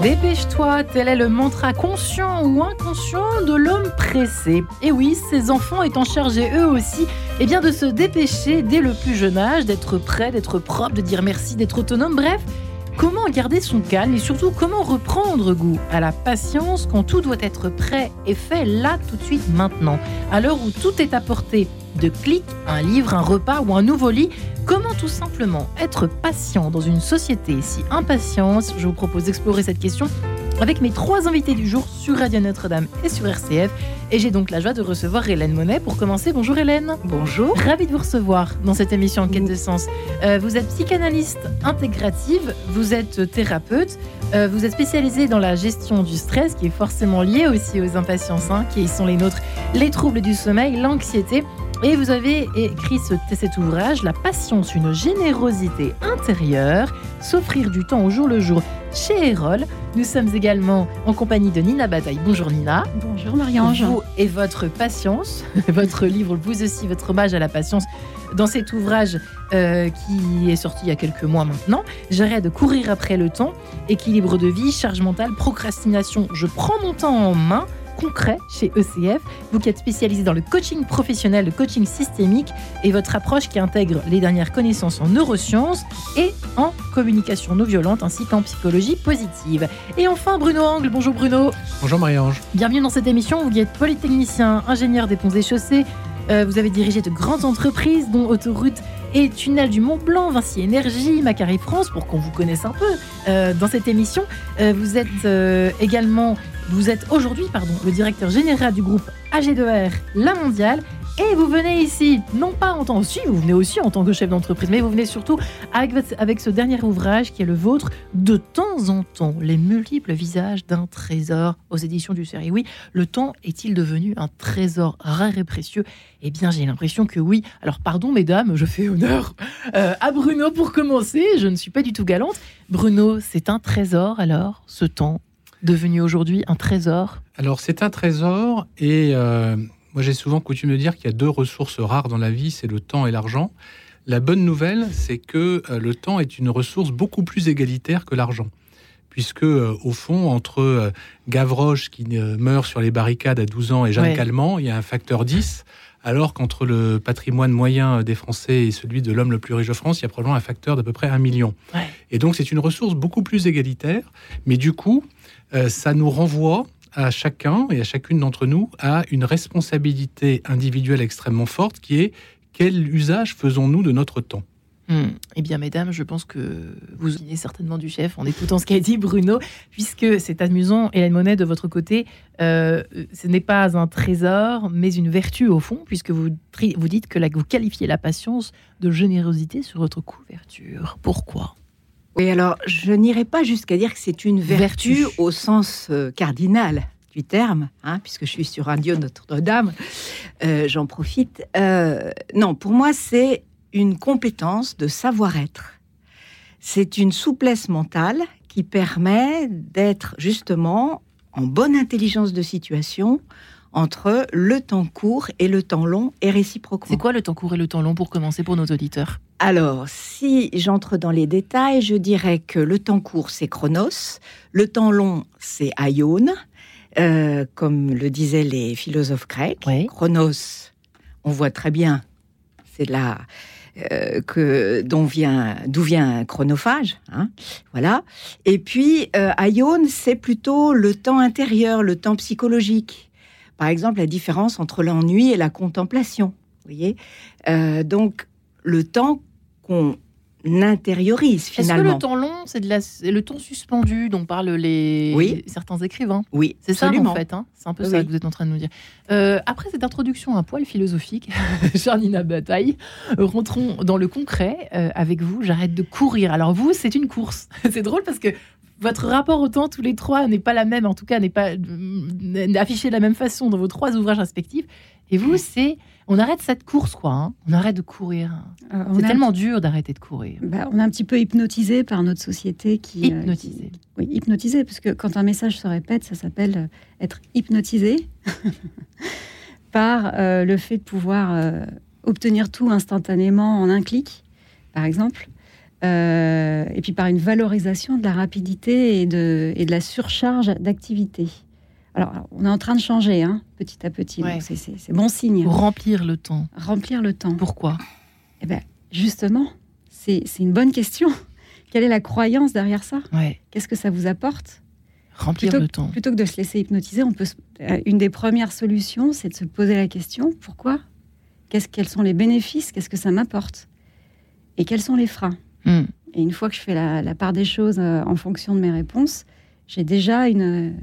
Dépêche-toi, tel est le mantra conscient ou inconscient de l'homme pressé. Et oui, ces enfants étant chargés eux aussi eh bien, de se dépêcher dès le plus jeune âge, d'être prêt, d'être propre, de dire merci, d'être autonome, bref, comment garder son calme et surtout comment reprendre goût à la patience quand tout doit être prêt et fait là tout de suite maintenant, à l'heure où tout est à portée de clics, un livre, un repas ou un nouveau lit, Comment tout simplement être patient dans une société si impatiente Je vous propose d'explorer cette question avec mes trois invités du jour sur Radio Notre-Dame et sur RCF. Et j'ai donc la joie de recevoir Hélène Monet pour commencer. Bonjour Hélène. Bonjour. Ravie de vous recevoir dans cette émission en quête de sens. Euh, vous êtes psychanalyste intégrative, vous êtes thérapeute, euh, vous êtes spécialisée dans la gestion du stress qui est forcément lié aussi aux impatiences, hein, qui sont les nôtres, les troubles du sommeil, l'anxiété. Et vous avez écrit cet ouvrage, La patience, une générosité intérieure, s'offrir du temps au jour le jour chez Erol. Nous sommes également en compagnie de Nina Bataille. Bonjour Nina. Bonjour Marie-Ange. Vous et votre patience, votre livre, vous aussi, votre hommage à la patience dans cet ouvrage euh, qui est sorti il y a quelques mois maintenant. J'arrête de courir après le temps, équilibre de vie, charge mentale, procrastination. Je prends mon temps en main concret chez ECF. Vous qui êtes spécialisé dans le coaching professionnel, le coaching systémique et votre approche qui intègre les dernières connaissances en neurosciences et en communication non violente ainsi qu'en psychologie positive. Et enfin Bruno Angle. Bonjour Bruno. Bonjour Marie-Ange. Bienvenue dans cette émission. Vous qui êtes polytechnicien, ingénieur des ponts et chaussées. Euh, vous avez dirigé de grandes entreprises dont Autoroute et Tunnel du Mont Blanc, Vinci Énergie, Macari France, pour qu'on vous connaisse un peu euh, dans cette émission. Euh, vous êtes également vous êtes aujourd'hui pardon, le directeur général du groupe AG2R La Mondiale et vous venez ici, non pas en tant que... Si, vous venez aussi en tant que chef d'entreprise, mais vous venez surtout avec, avec ce dernier ouvrage qui est le vôtre, De temps en temps, les multiples visages d'un trésor aux éditions du série. Oui, le temps est-il devenu un trésor rare et précieux? Eh bien, j'ai l'impression que oui. Alors, pardon, mesdames, je fais honneur euh, à Bruno pour commencer. Je ne suis pas du tout galante. Bruno, c'est un trésor alors, ce temps devenu aujourd'hui un trésor? Alors c'est un trésor et euh, moi j'ai souvent coutume de dire qu'il y a deux ressources rares dans la vie, c'est le temps et l'argent. La bonne nouvelle, c'est que euh, le temps est une ressource beaucoup plus égalitaire que l'argent. Puisque, euh, au fond, entre Gavroche qui meurt sur les barricades à 12 ans et Jeanne Calment, il y a un facteur 10 alors qu'entre le patrimoine moyen des Français et celui de l'homme le plus riche de France, il y a probablement un facteur d'à peu près un million. Et donc c'est une ressource beaucoup plus égalitaire, mais du coup, euh, ça nous renvoie à chacun et à chacune d'entre nous à une responsabilité individuelle extrêmement forte qui est quel usage faisons-nous de notre temps? Hmm. Eh bien, mesdames, je pense que vous souvenez certainement du chef en écoutant ce qu'a dit Bruno, puisque c'est amusant, Hélène Monet, de votre côté, euh, ce n'est pas un trésor, mais une vertu au fond, puisque vous, vous dites que vous qualifiez la patience de générosité sur votre couverture. Pourquoi? Oui, alors, je n'irai pas jusqu'à dire que c'est une vertu, au sens euh, cardinal du terme, hein, puisque je suis sur un dieu Notre-Dame, euh, j'en profite. non, pour moi, c'est une compétence de savoir-être. C'est une souplesse mentale qui permet d'être justement en bonne intelligence de situation entre le temps court et le temps long et réciproquement. C'est quoi le temps court et le temps long pour commencer pour nos auditeurs? Alors, si j'entre dans les détails, je dirais que le temps court, c'est chronos, le temps long, c'est aion, euh, comme le disaient les philosophes grecs. Chronos, on voit très bien, c'est là euh, que vient d'où vient chronophage, hein, voilà. Et puis euh, Aion, c'est plutôt le temps intérieur, le temps psychologique. Par exemple, la différence entre l'ennui et la contemplation. Vous voyez, euh, donc le temps qu'on n'intériorise finalement. Est-ce que le temps long, c'est de le temps suspendu dont parlent les certains écrivains? Oui, c'est ça en fait. Hein. c'est un peu ça que vous êtes en train de nous dire. Euh, après cette introduction un poil philosophique, Charnina Bataille, rentrons dans le concret euh, avec vous. J'arrête de courir. Alors vous, c'est une course. c'est drôle parce que votre rapport au temps, tous les trois, n'est pas la même, en tout cas, n'est pas euh, affiché de la même façon dans vos trois ouvrages respectifs. Et vous, c'est on arrête cette course, quoi. Hein. On arrête de courir. Euh, c'est tellement dur d'arrêter de courir. Bah, on est un petit peu hypnotisé par notre société qui. Hypnotisé. oui, hypnotisé, parce que quand un message se répète, ça s'appelle être hypnotisé par le fait de pouvoir obtenir tout instantanément en un clic, par exemple. Euh, et puis par une valorisation de la rapidité et de, et de la surcharge d'activité. Alors, on est en train de changer, hein, petit à petit. C'est bon signe. remplir le temps. Remplir le temps. Pourquoi? Eh bien, justement, c'est une bonne question. Quelle est la croyance derrière ça? Qu'est-ce que ça vous apporte? Remplir le temps. Plutôt que de se laisser hypnotiser, on peut. Euh, une des premières solutions, c'est de se poser la question pourquoi? Qu'est-ce, Quels sont les bénéfices? Qu'est-ce que ça m'apporte? Et quels sont les freins? Hmm. Et une fois que je fais la, part des choses euh, en fonction de mes réponses, j'ai déjà une,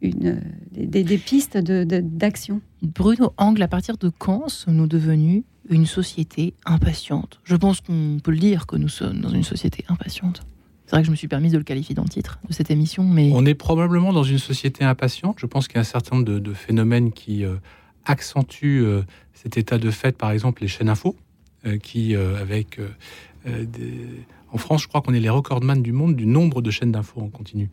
une, des, pistes d'action. De, Bruno Angle, à partir de quand sommes-nous devenus une société impatiente? Je pense qu'on peut le dire que nous sommes dans une société impatiente. C'est vrai que je me suis permise de le qualifier dans le titre de cette émission, mais... On est probablement dans une société impatiente. Je pense qu'il y a un certain nombre de, phénomènes qui euh, accentuent euh, cet état de fait, par exemple les chaînes info, qui, avec euh, en France, je crois qu'on est les recordman du monde du nombre de chaînes d'infos en continu.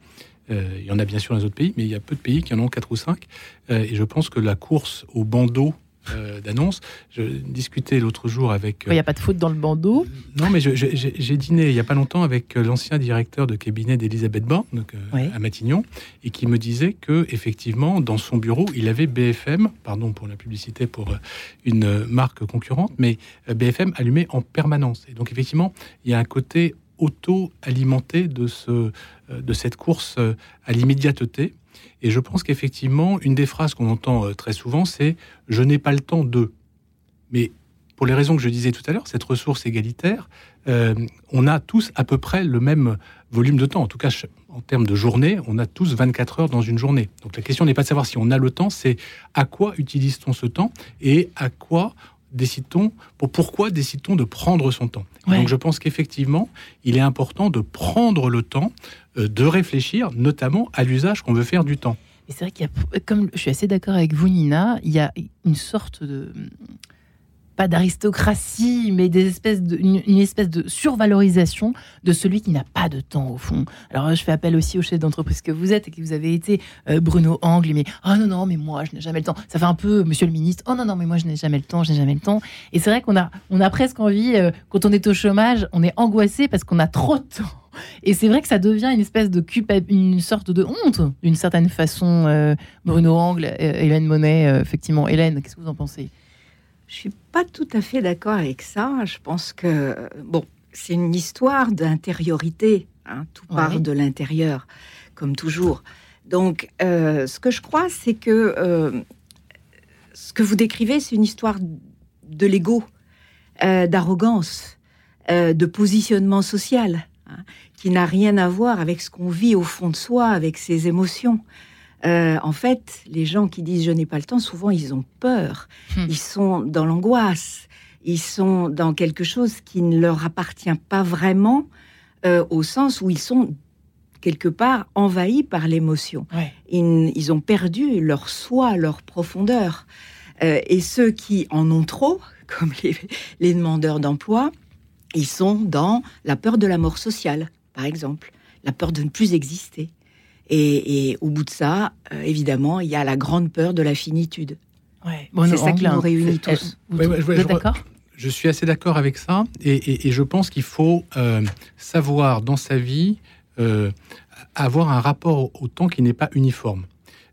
Euh, il y en a bien sûr dans les autres pays, mais il y a peu de pays qui en ont 4 ou 5. Euh, et je pense que la course au bandeau euh, d'annonces. Je discutais l'autre jour avec. Il n'y a pas de faute dans le bandeau. non, mais j'ai dîné il n'y a pas longtemps avec euh, l'ancien directeur de cabinet d'Elisabeth Borne euh, à Matignon et qui me disait que effectivement dans son bureau il avait BFM, pardon pour la publicité pour une marque concurrente, mais BFM allumé en permanence. Et donc effectivement il y a un côté auto-alimenté de, ce, de cette course à l'immédiateté et je pense qu'effectivement, une des phrases qu'on entend euh, très souvent, c'est je n'ai pas le temps de. Mais pour les raisons que je disais tout à l'heure, cette ressource égalitaire, euh, on a tous à peu près le même volume de temps. En tout cas, en termes de journée, on a tous 24 heures dans une journée. Donc la question n'est pas de savoir si on a le temps, c'est à quoi utilise-t-on ce temps et à quoi décide-t-on, pour pourquoi décide-t-on de prendre son temps Donc je pense qu'effectivement, il est important de prendre le temps euh, de réfléchir, notamment à l'usage qu'on veut faire du temps. Et c'est vrai qu'il y a, comme je suis assez d'accord avec vous, Nina, il y a une sorte de pas d'aristocratie, mais des espèces de, une, espèce de survalorisation de celui qui n'a pas de temps au fond. Alors je fais appel aussi au chef d'entreprise que vous êtes et que vous avez été euh, Bruno Angle, mais oh non non mais moi je n'ai jamais le temps. Ça fait un peu Monsieur le ministre, oh non non mais moi je n'ai jamais le temps, je n'ai jamais le temps. Et c'est vrai qu'on a on a presque envie euh, quand on est au chômage, on est angoissé parce qu'on a trop de temps. Et c'est vrai que ça devient une espèce de une sorte de honte, d'une certaine façon. Euh, Bruno Angle, Hélène Monet, effectivement. Hélène, qu'est-ce que vous en pensez? Je suis pas tout à fait d'accord avec ça. Je pense que bon, c'est une histoire d'intériorité. Hein. tout part de l'intérieur, comme toujours. Donc, euh, ce que je crois, c'est que euh, ce que vous décrivez, c'est une histoire de l'ego, euh, d'arrogance, de positionnement social, hein, qui n'a rien à voir avec ce qu'on vit au fond de soi, avec ses émotions. Euh, en fait, les gens qui disent je n'ai pas le temps, souvent ils ont peur. Hmm. Ils sont dans l'angoisse. Ils sont dans quelque chose qui ne leur appartient pas vraiment, euh, au sens où ils sont quelque part envahis par l'émotion. Ils, ont perdu leur soi, leur profondeur. Euh, et ceux qui en ont trop, comme les demandeurs d'emploi, ils sont dans la peur de la mort sociale, par exemple, la peur de ne plus exister. Et, au bout de ça, euh, évidemment, il y a la grande peur de la finitude. c'est ça qui nous réunit tous. Vous, êtes d'accord Je suis assez d'accord avec ça. Et, je pense qu'il faut euh, savoir dans sa vie euh, avoir un rapport au temps qui n'est pas uniforme.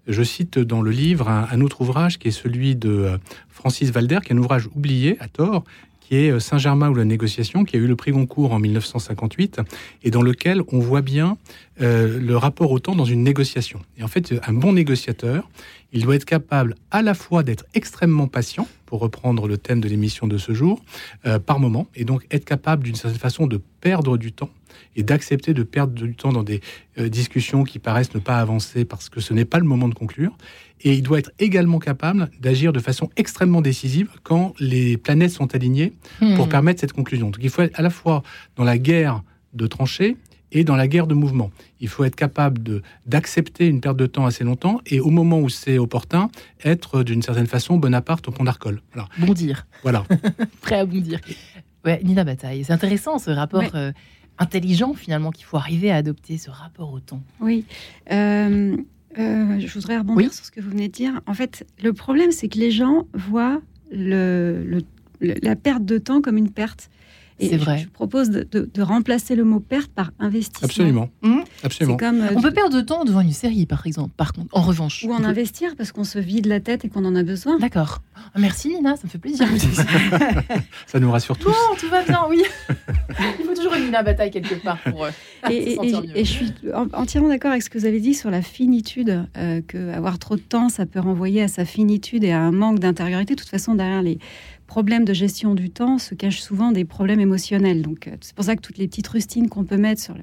Je cite dans le livre un, un, autre ouvrage qui est celui de Francis Valder, qui est un ouvrage oublié à tort, qui est euh, Saint-Germain ou la négociation, qui a eu le prix Goncourt en 1958, et dans lequel on voit bien euh, le rapport au temps dans une négociation. Et en fait, un bon négociateur, il doit être capable à la fois d'être extrêmement patient, pour reprendre le thème de l'émission de ce jour, euh, par moment, et donc être capable d'une certaine façon de perdre du temps et d'accepter de perdre du temps dans des discussions qui paraissent ne pas avancer parce que ce n'est pas le moment de conclure, et il doit être également capable d'agir de façon extrêmement décisive quand les planètes sont alignées pour hmm. permettre cette conclusion. Donc il faut être à la fois dans la guerre de tranchées et dans la guerre de mouvement. Il faut être capable de, d'accepter une perte de temps assez longtemps et au moment où c'est opportun, être d'une certaine façon Bonaparte au pont d'Arcole. Voilà. Bondir. Voilà. Prêt à bondir. Ouais, Nina Bataille, c'est intéressant ce rapport. Euh, intelligent finalement qu'il faut arriver à adopter ce rapport au temps. Oui. Euh, euh, je voudrais rebondir sur ce que vous venez de dire. En fait, le problème, c'est que les gens voient le, la perte de temps comme une perte. C'est vrai. Je, propose de, remplacer le mot perte par investissement. Absolument. Mmh. Absolument. Comme, euh, on peut perdre de temps devant une série, par exemple, par contre, en revanche. Ou en investir parce qu'on se vide la tête et qu'on en a besoin. D'accord. Ah, merci Nina, ça me fait plaisir. ça nous rassure tous. Non, tout va bien, oui. Il faut toujours une Nina bataille quelque part pour. Euh, et, et, je suis entièrement d'accord avec ce que vous avez dit sur la finitude, euh, que avoir trop de temps, ça peut renvoyer à sa finitude et à un manque d'intériorité. De toute façon, derrière les problèmes de gestion du temps se cachent souvent des problèmes émotionnels. Donc, euh, c'est pour ça que toutes les petites rustines qu'on peut mettre sur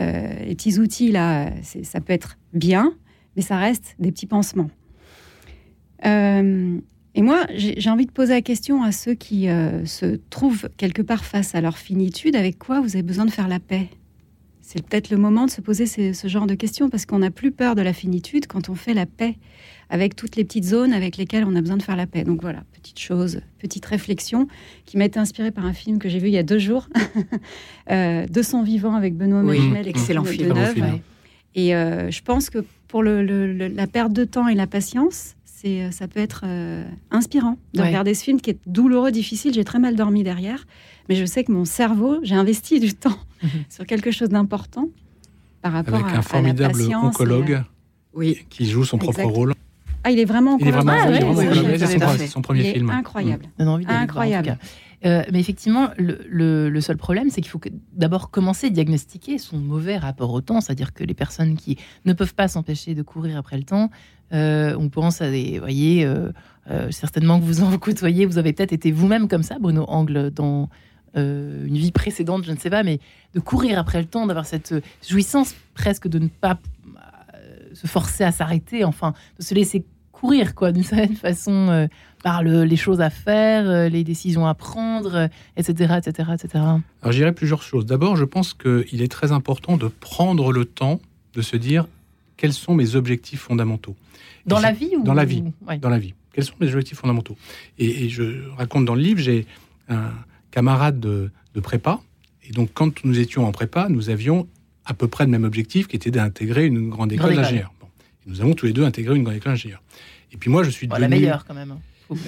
euh, les petits outils, là, ça peut être bien, mais ça reste des petits pansements. Euh, et moi, j'ai envie de poser la question à ceux qui se trouvent quelque part face à leur finitude, avec quoi vous avez besoin de faire la paix? C'est peut-être le moment de se poser ce genre de questions, parce qu'on n'a plus peur de la finitude quand on fait la paix avec toutes les petites zones avec lesquelles on a besoin de faire la paix. Donc voilà, petite chose, petite réflexion qui m'a été inspirée par un film que j'ai vu il y a deux jours, euh, De son vivant avec Benoît oui, excellent film. Et euh, je pense que pour la perte de temps et la patience, c'est, euh, ça peut être inspirant de regarder ce film qui est douloureux, difficile. J'ai très mal dormi derrière, mais je sais que mon cerveau, j'ai investi du temps mhm. sur quelque chose d'important par rapport Avec un formidable oncologue oui. qui joue son propre rôle. Ah, il est vraiment. Il est vraiment. Ah, c'est son, premier film. Incroyable. incroyable. Euh, mais effectivement, le, seul problème, c'est qu'il faut d'abord commencer à diagnostiquer son mauvais rapport au temps, c'est-à-dire que les personnes qui ne peuvent pas s'empêcher de courir après le temps, euh, on pense à des, voyez, euh, certainement que vous en côtoyez, vous avez peut-être été vous-même comme ça, Bruno Angle, dans une vie précédente, je ne sais pas, mais de courir après le temps, d'avoir cette jouissance presque de ne pas se forcer à s'arrêter, enfin, de se laisser courir, quoi, d'une certaine façon, euh, par les choses à faire, euh, les décisions à prendre, etc., etc., etc. Alors, je dirais plusieurs choses. D'abord, je pense qu'il est très important de prendre le temps de se dire quels sont mes objectifs fondamentaux. Dans la vie ou... Dans la vie. Dans la vie. Quels sont mes objectifs fondamentaux? Et, je raconte dans le livre, j'ai un camarade de, de prépa. Et donc, quand nous étions en prépa, nous avions à peu près le même objectif qui était d'intégrer une grande école d'ingénieur. Nous avons tous les deux intégré une grande école d'ingénieur. Et puis moi, je suis devenu... La meilleure, quand même.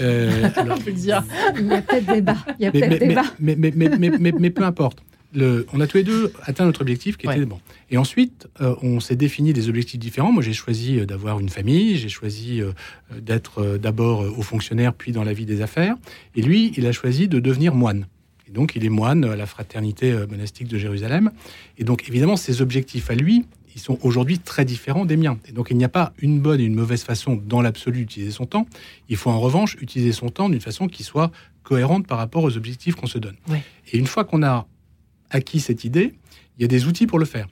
Euh, on peut dire. Il y a peut-être débat. Il y a peut-être débat. Mais, mais, mais, mais, peu importe. Le, on a tous les deux atteint notre objectif qui était bon. Et ensuite, euh, on s'est défini des objectifs différents. Moi, j'ai choisi euh, d'avoir une famille, j'ai choisi euh, d'être d'abord au fonctionnaire, puis dans la vie des affaires. Et lui, il a choisi de devenir moine. Et donc, il est moine à la fraternité monastique de Jérusalem. Et donc, évidemment, ses objectifs à lui, sont aujourd'hui très différents des miens. Et donc il n'y a pas une bonne et une mauvaise façon dans l'absolu d'utiliser son temps. Il faut en revanche utiliser son temps d'une façon qui soit cohérente par rapport aux objectifs qu'on se donne. Et une fois qu'on a acquis cette idée, il y a des outils pour le faire.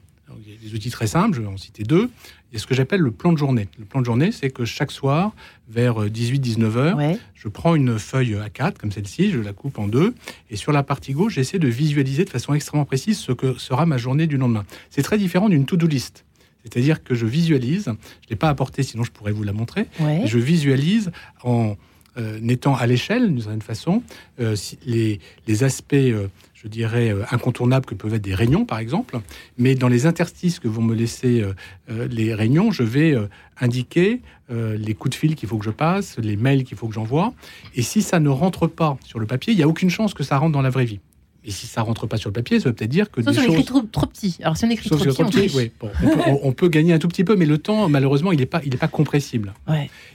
Il y a des outils très simples, je vais en citer deux. Il y a ce que j'appelle le plan de journée. Le plan de journée, c'est que chaque soir, vers 18-19 heures, je prends une feuille A4 comme celle-ci, je la coupe en deux, et sur la partie gauche, j'essaie de visualiser de façon extrêmement précise ce que sera ma journée du lendemain. C'est très différent d'une to-do list. C'est-à-dire que je visualise, je ne l'ai pas apporté, sinon je pourrais vous la montrer, je visualise en euh, étant à l'échelle, d'une certaine façon, euh, les, les, aspects euh, je dirais, euh, incontournables que peuvent être des réunions, par exemple. Mais dans les interstices que vont me laisser euh, euh, les réunions, je vais indiquer les coups de fil qu'il faut que je passe, les mails qu'il faut que j'envoie. Et si ça ne rentre pas sur le papier, il n'y a aucune chance que ça rentre dans la vraie vie. Et si ça rentre pas sur le papier, ça veut peut-être dire que Sauf des si on écrit trop, petit. Alors si on écrit trop, petit, on, peut, gagner un tout petit peu, mais le temps, malheureusement, il n'est pas, il est pas compressible.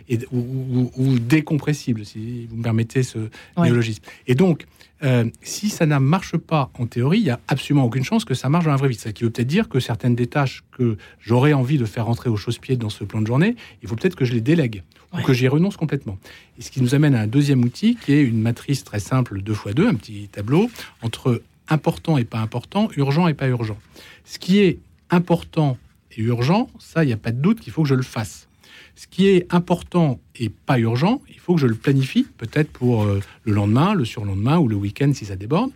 Et, ou, décompressible, si vous me permettez ce néologisme. Et donc, euh, si ça ne marche pas en théorie, il n'y a absolument aucune chance que ça marche dans la vraie vie. Ce qui veut peut-être dire que certaines des tâches que j'aurais envie de faire rentrer au chausse-pied dans ce plan de journée, il faut peut-être que je les délègue ou que j'y renonce complètement. Et ce qui nous amène à un deuxième outil qui est une matrice très simple 2 x 2, un petit tableau entre important et pas important, urgent et pas urgent. Ce qui est important et urgent, ça, il n'y a pas de doute qu'il faut que je le fasse. Ce qui est important et pas urgent, il faut que je le planifie, peut-être pour euh, le lendemain, le surlendemain ou le week-end si ça déborde.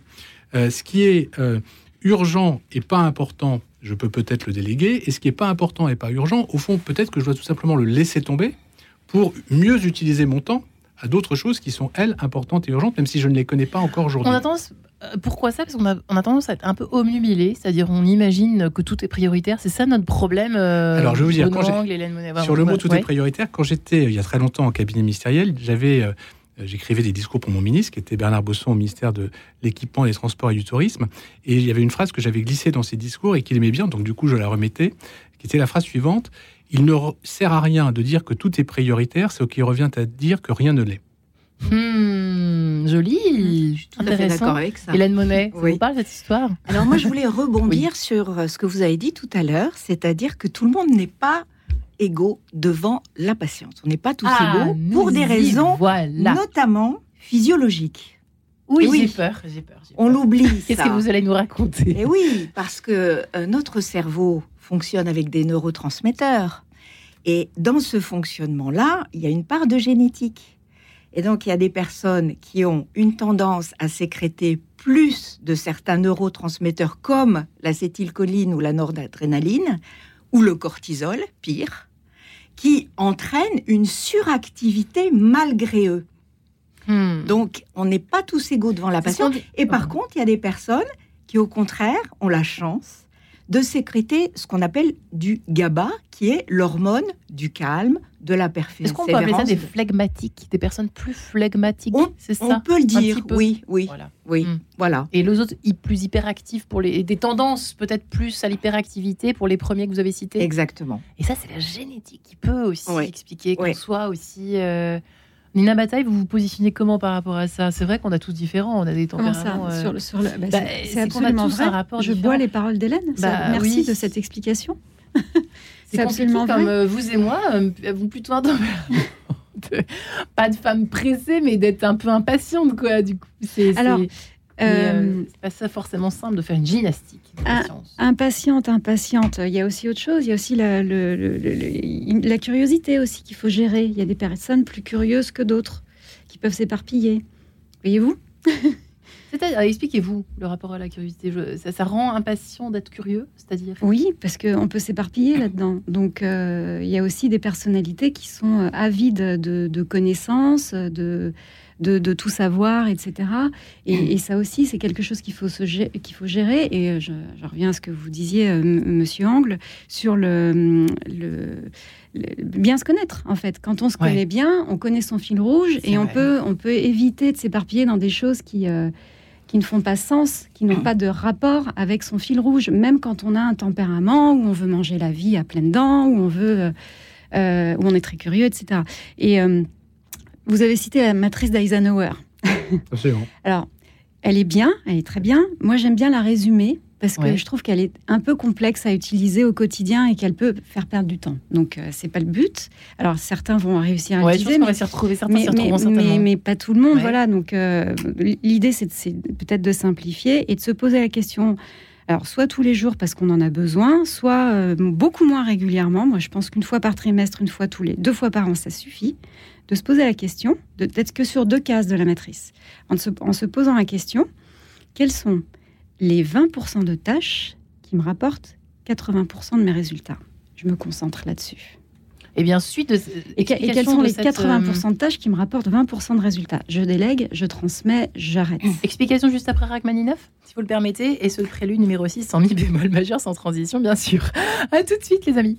Euh, ce qui est euh, urgent et pas important, je peux peut-être le déléguer. Et ce qui n'est pas important et pas urgent, au fond, peut-être que je dois tout simplement le laisser tomber pour mieux utiliser mon temps à d'autres choses qui sont, elles, importantes et urgentes, même si je ne les connais pas encore aujourd'hui. On a tendance, euh, pourquoi ça? Parce qu'on a, on a tendance à être un peu omnubilé, c'est-à-dire on imagine que tout est prioritaire. C'est ça notre problème euh, Alors, je vais vous dire, quand sur le mot tout est prioritaire, quand j'étais, il y a très longtemps, en cabinet ministériel, j'avais... Euh, j'écrivais des discours pour mon ministre, qui était Bernard Bosson au ministère de l'Équipement, des Transports et du Tourisme. Et il y avait une phrase que j'avais glissée dans ses discours et qu'il aimait bien, donc du coup je la remettais, qui était la phrase suivante il ne sert à rien de dire que tout est prioritaire, ce qui revient à dire que rien ne l'est. Hmm, joli, je suis tout à fait d'accord avec ça. Hélène Monet, ça vous parle cette histoire? Alors moi, je voulais rebondir sur euh, ce que vous avez dit tout à l'heure, c'est-à-dire que tout le monde n'est pas égaux devant la patience. On n'est pas tous ah, égaux pour des raisons notamment physiologiques. Oui, j'ai peur, j'ai peur, On l'oublie. Qu'est-ce que vous allez nous raconter Et eh oui, parce que euh, notre cerveau fonctionne avec des neurotransmetteurs. Et dans ce fonctionnement-là, il y a une part de génétique. Et donc, il y a des personnes qui ont une tendance à sécréter plus de certains neurotransmetteurs comme l'acétylcholine ou la noradrénaline, ou le cortisol, pire, qui entraînent une suractivité malgré eux. Hmm. Donc, on n'est pas tous égaux devant la passion. Et par contre, il y a des personnes qui, au contraire, ont la chance de sécréter ce qu'on appelle du GABA, qui est l'hormone du calme, de la persévérance. Est-ce qu'on peut appeler ça des phlegmatiques, des personnes plus phlegmatiques? C'est ça? On peut le dire, oui, oui, voilà. oui, hmm. voilà. Et les autres plus hyperactifs pour les des tendances peut-être plus à l'hyperactivité pour les premiers que vous avez cités? Exactement. Et ça, c'est la génétique qui peut aussi expliquer qu'on soit aussi euh, Nina Bataille, vous vous positionnez comment par rapport à ça? C'est vrai qu'on a tous différents, on a des tempéraments. Ça? euh, sur le, bah, bah, c'est absolument vrai. Un rapport Je bois les paroles d'Hélène. Bah, merci de cette explication. c'est absolument vrai. comme euh, vous et moi, euh, vous plutôt un pas de femme pressée, mais d'être un peu impatiente, quoi. Du coup, c'est. Alors. c'est pas ça forcément simple de faire une gymnastique. Impatiente, impatiente. Il y a aussi autre chose. Il y a aussi la, la curiosité aussi qu'il faut gérer. Il y a des personnes plus curieuses que d'autres qui peuvent s'éparpiller. Voyez-vous? C'est-à-dire, expliquez-vous le rapport à la curiosité. ça, rend impatient d'être curieux, c'est-à-dire? Oui, parce qu'on peut s'éparpiller là-dedans. Donc, euh, il y a aussi des personnalités qui sont euh, avides de, connaissances, de, de, tout savoir, etc. Et, ça aussi, c'est quelque chose qu'il faut, qu'il faut gérer. Et je, reviens à ce que vous disiez, euh, Monsieur Angle, sur le, le bien se connaître en fait. Quand on se connaît bien, on connaît son fil rouge et on peut, on peut éviter de s'éparpiller dans des choses qui, qui ne font pas sens, qui n'ont mm. pas de rapport avec son fil rouge, même quand on a un tempérament où on veut manger la vie à pleines dents, où on veut, euh, euh, où on est très curieux, etc. Et euh, vous avez cité la matrice d'Eisenhower. Alors, elle est bien, elle est très bien. Moi, j'aime bien la résumer parce que je trouve qu'elle est un peu complexe à utiliser au quotidien et qu'elle peut faire perdre du temps. Donc euh, c'est pas le but. Alors certains vont réussir à l'utiliser, mais, mais, mais, pas tout le monde. Voilà. Donc euh, l'idée c'est peut-être de simplifier et de se poser la question. Alors soit tous les jours parce qu'on en a besoin, soit euh, beaucoup moins régulièrement. Moi je pense qu'une fois par trimestre, une fois tous les deux fois par an, ça suffit. De se poser la question, d'être que sur deux cases de la matrice, en se, en se posant la question quels sont les 20% de tâches qui me rapportent 80% de mes résultats? Je me concentre là-dessus. Et bien, suite de, et, quelles sont les 80% de tâches qui me rapportent 20% de résultats? Je délègue, je transmets, j'arrête. Explication juste après Rachmaninoff, si vous le permettez, et ce prélude numéro 6 sans mi bémol majeur, sans transition, bien sûr. À tout de suite, les amis.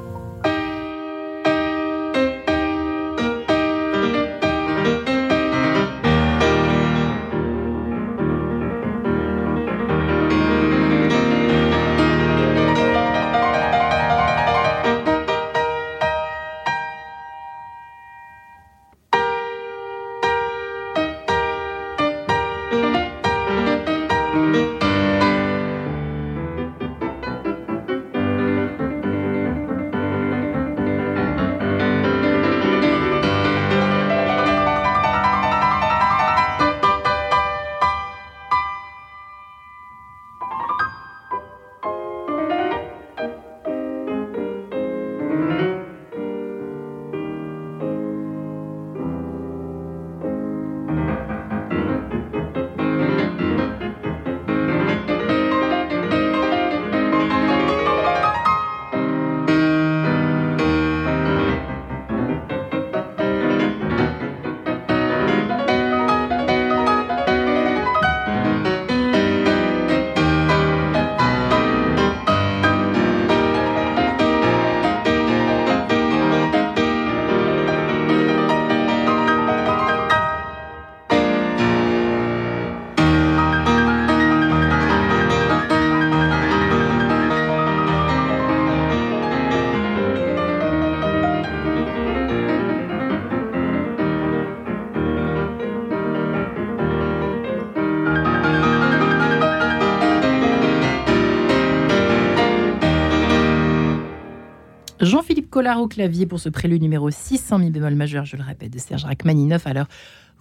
Au clavier pour ce prélude numéro 600 mi bémol majeur, je le répète, de Serge Rachmaninoff. Alors,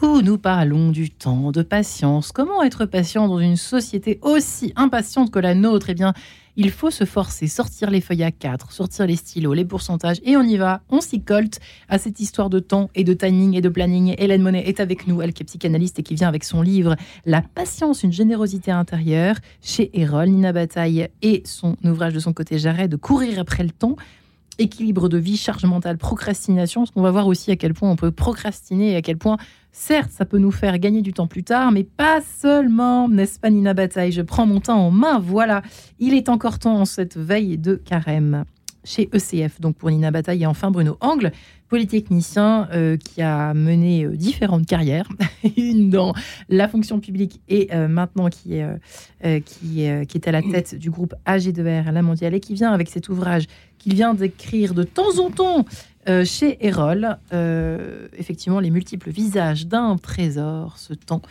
où nous parlons du temps, de patience? Comment être patient dans une société aussi impatiente que la nôtre? Eh bien, il faut se forcer, sortir les feuilles à 4, sortir les stylos, les pourcentages, et on y va, on s'y colte à cette histoire de temps et de timing et de planning. Hélène Monet est avec nous, elle qui est psychanalyste et qui vient avec son livre La patience, une générosité intérieure chez Erol. Nina Bataille et son ouvrage de son côté, J'arrête de courir après le temps équilibre de vie, charge mentale, procrastination, qu'on va voir aussi à quel point on peut procrastiner et à quel point, certes, ça peut nous faire gagner du temps plus tard, mais pas seulement, n'est-ce pas Nina Bataille? Je prends mon temps en main, voilà, il est encore temps en cette veille de carême chez ECF, donc pour Nina Bataille et enfin Bruno Angle, polytechnicien euh, qui a mené euh, différentes carrières, une dans la fonction publique et euh, maintenant qui est, qui, qui, est à la tête du groupe AG2R, la mondiale, et qui vient avec cet ouvrage qu'il vient d'écrire de temps en temps chez Erol, effectivement les multiples visages d'un trésor, ce temps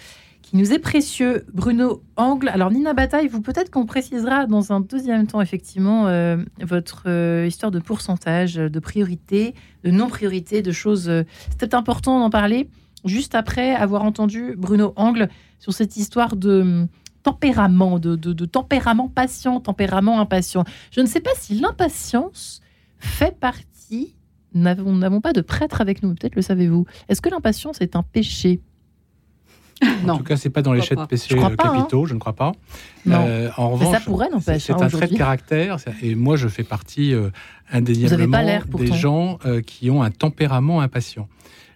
qui nous est précieux. Bruno Angle. Alors, Nina Bataille, vous peut-être qu'on précisera dans un deuxième temps, effectivement, euh, votre euh, histoire de pourcentage, de priorité, de non-priorité, de choses. Euh, peut-être important d'en parler juste après avoir entendu Bruno Angle sur cette histoire de hum, tempérament, de, de tempérament patient, tempérament impatient. Je ne sais pas si l'impatience fait partie. Nous n'avons pas de prêtre avec nous, peut-être le savez-vous. Est-ce que l'impatience est un péché? en tout cas, c'est pas dans les de péchés euh, hein. capitaux, je ne crois pas. Euh, en revanche, ça pourrait C'est un trait de caractère, et moi, je fais partie euh, indéniablement des gens qui ont un tempérament impatient.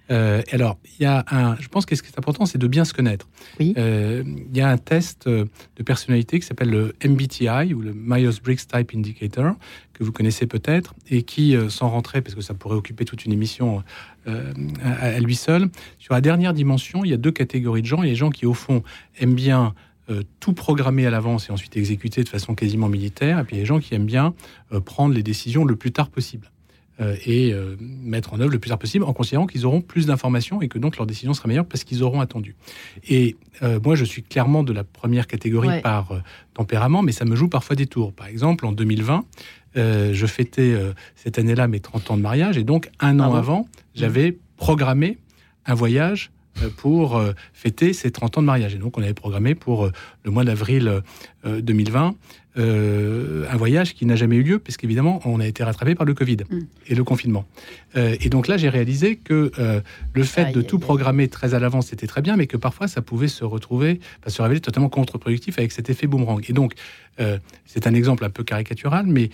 Alors, il y a un, je pense que ce qui est important, c'est de bien se connaître. Oui. il y a un test de personnalité qui s'appelle le MBTI ou le Myers-Briggs Type Indicator que vous connaissez peut-être et qui, sans rentrer, parce que ça pourrait occuper toute une émission euh, à, lui seul. Sur la dernière dimension, il y a deux catégories de gens. Il y a les gens qui, au fond, aiment bien euh, tout programmer à l'avance et ensuite exécuter de façon quasiment militaire. Et puis il y a les gens qui aiment bien euh, prendre les décisions le plus tard possible. Et mettre en œuvre le plus tard possible en considérant qu'ils auront plus d'informations et que donc leur décision sera meilleure parce qu'ils auront attendu. Et moi, je suis clairement de la première catégorie par tempérament, mais ça me joue parfois des tours. Par exemple, en 2020, euh, je fêtais euh, cette année-là mes 30 ans de mariage et donc un an avant, j'avais programmé un voyage euh, pour fêter ces 30 ans de mariage. Et donc, on avait programmé pour le mois d'avril 2020 un voyage qui n'a jamais eu lieu, puisqu'évidemment, on a été rattrapé par le Covid mm. et le confinement. et donc là, j'ai réalisé que le fait de tout programmer très à l'avance, c'était très bien, mais que parfois, ça pouvait se retrouver, se révéler totalement contre-productif avec cet effet boomerang. Et donc, c'est un exemple un peu caricatural, mais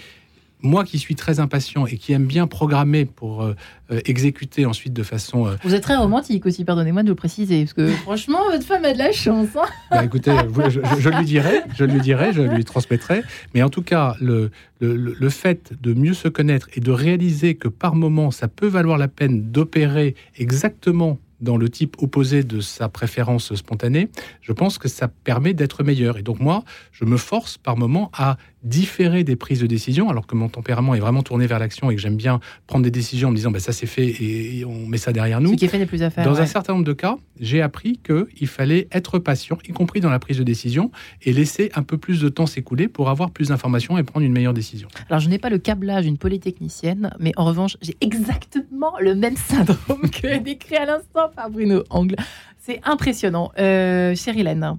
moi qui suis très impatient et qui aime bien programmer pour euh, euh, exécuter ensuite de façon. Euh, vous êtes très romantique aussi, pardonnez-moi de le préciser, parce que franchement, votre femme a de la chance. Hein. Bah, écoutez, je, lui dirai, je lui dirai, je lui transmettrai. Mais en tout cas, le, le, le, fait de mieux se connaître et de réaliser que par moment, ça peut valoir la peine d'opérer exactement dans le type opposé de sa préférence spontanée, je pense que ça permet d'être meilleur. Et donc moi, je me force par moment à différer des prises de décision, alors que mon tempérament est vraiment tourné vers l'action et que j'aime bien prendre des décisions en me disant bah, ça c'est fait et on met ça derrière nous. Ce qui fait n'est plus à faire. Dans un certain nombre de cas, j'ai appris qu'il fallait être patient, y compris dans la prise de décision, et laisser un peu plus de temps s'écouler pour avoir plus d'informations et prendre une meilleure décision. Alors je n'ai pas le câblage d'une polytechnicienne, mais en revanche, j'ai exactement le même syndrome que décrit à l'instant par Bruno Angle. C'est impressionnant. Euh, chère Hélène,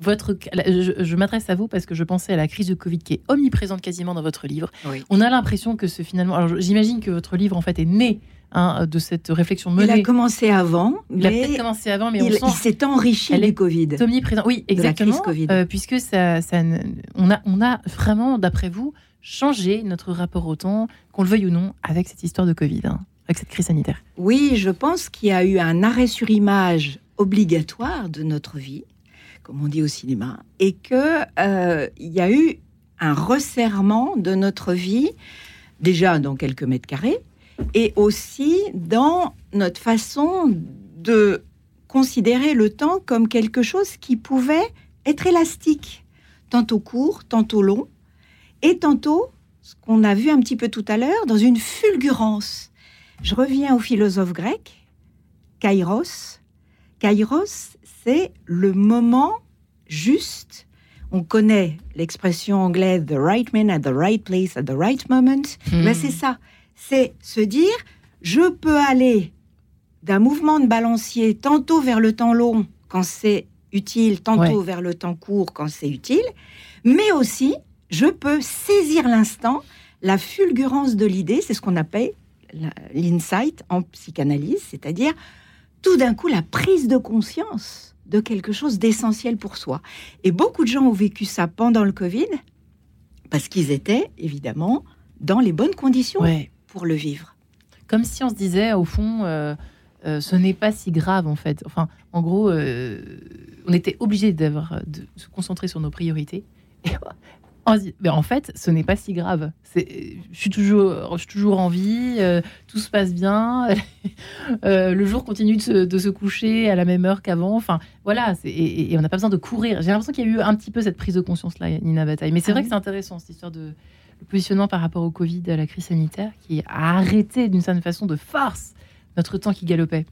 votre, je, m'adresse à vous parce que je pensais à la crise de Covid qui est omniprésente quasiment dans votre livre. On a l'impression que ce finalement. Alors j'imagine que votre livre en fait est né hein, de cette réflexion menée. Il a commencé avant. Il a peut-être commencé avant, mais il, s'est enrichi du Covid. Omniprésent. Oui, exactement. COVID. Euh, puisque ça, ça, on a, on a vraiment, d'après vous, changé notre rapport au temps, qu'on le veuille ou non, avec cette histoire de Covid, hein, avec cette crise sanitaire. Oui, je pense qu'il y a eu un arrêt sur image obligatoire de notre vie comme on dit au cinéma, et que euh, il y a eu un resserrement de notre vie, déjà dans quelques mètres carrés, et aussi dans notre façon de considérer le temps comme quelque chose qui pouvait être élastique, tantôt court, tantôt long, et tantôt, ce qu'on a vu un petit peu tout à l'heure, dans une fulgurance. Je reviens au philosophe grec, Kairos. Kairos, c'est le moment juste. On connaît l'expression anglaise the right man at the right place at the right moment. Hmm. ben, c'est ça. c'est se dire, je peux aller d'un mouvement de balancier tantôt vers le temps long quand c'est utile, tantôt vers le temps court quand c'est utile, mais aussi je peux saisir l'instant, la fulgurance de l'idée, c'est ce qu'on appelle l'insight en psychanalyse, c'est-à-dire tout d'un coup la prise de conscience de quelque chose d'essentiel pour soi. Et beaucoup de gens ont vécu ça pendant le Covid, parce qu'ils étaient évidemment dans les bonnes conditions pour le vivre. Comme si on se disait, au fond, euh, euh, ce n'est pas si grave en fait. Enfin, en gros, euh, on était obligé de se concentrer sur nos priorités. Mais en fait, ce n'est pas si grave. je suis toujours, je toujours en vie, euh, tout se passe bien, le jour continue de se, coucher à la même heure qu'avant. Enfin, voilà, et, on n'a pas besoin de courir. J'ai l'impression qu'il y a eu un petit peu cette prise de conscience là, Nina Bataille. Mais c'est ah vrai que c'est intéressant cette histoire de le positionnement par rapport au Covid, à la crise sanitaire, qui a arrêté d'une certaine façon de farce notre temps qui galopait.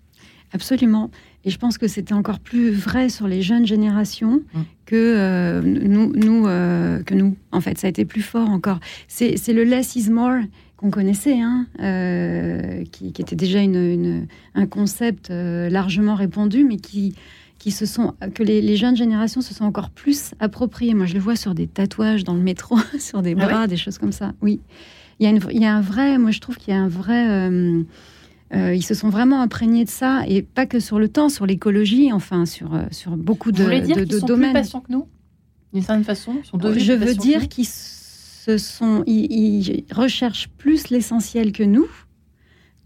Absolument. Et je pense que c'était encore plus vrai sur les jeunes générations mm. que euh, nous, nous euh, que nous. En fait, ça a été plus fort encore. C'est le less is more qu'on connaissait, hein, euh, qui, était déjà une, un concept largement répandu, mais qui, qui se sont, que les, jeunes générations se sont encore plus appropriées. Moi, je le vois sur des tatouages dans le métro, sur des ah bras, des choses comme ça. Oui, il y, a une, il y a un vrai, moi je trouve qu'il y a un vrai euh, ils se sont vraiment imprégnés de ça, et pas que sur le temps, sur l'écologie, enfin, sur, euh, sur beaucoup de, Vous dire de, sont domaines. Plus patients que nous, d'une certaine façon Je veux dire qu'ils se sont, ils, recherchent plus l'essentiel que nous,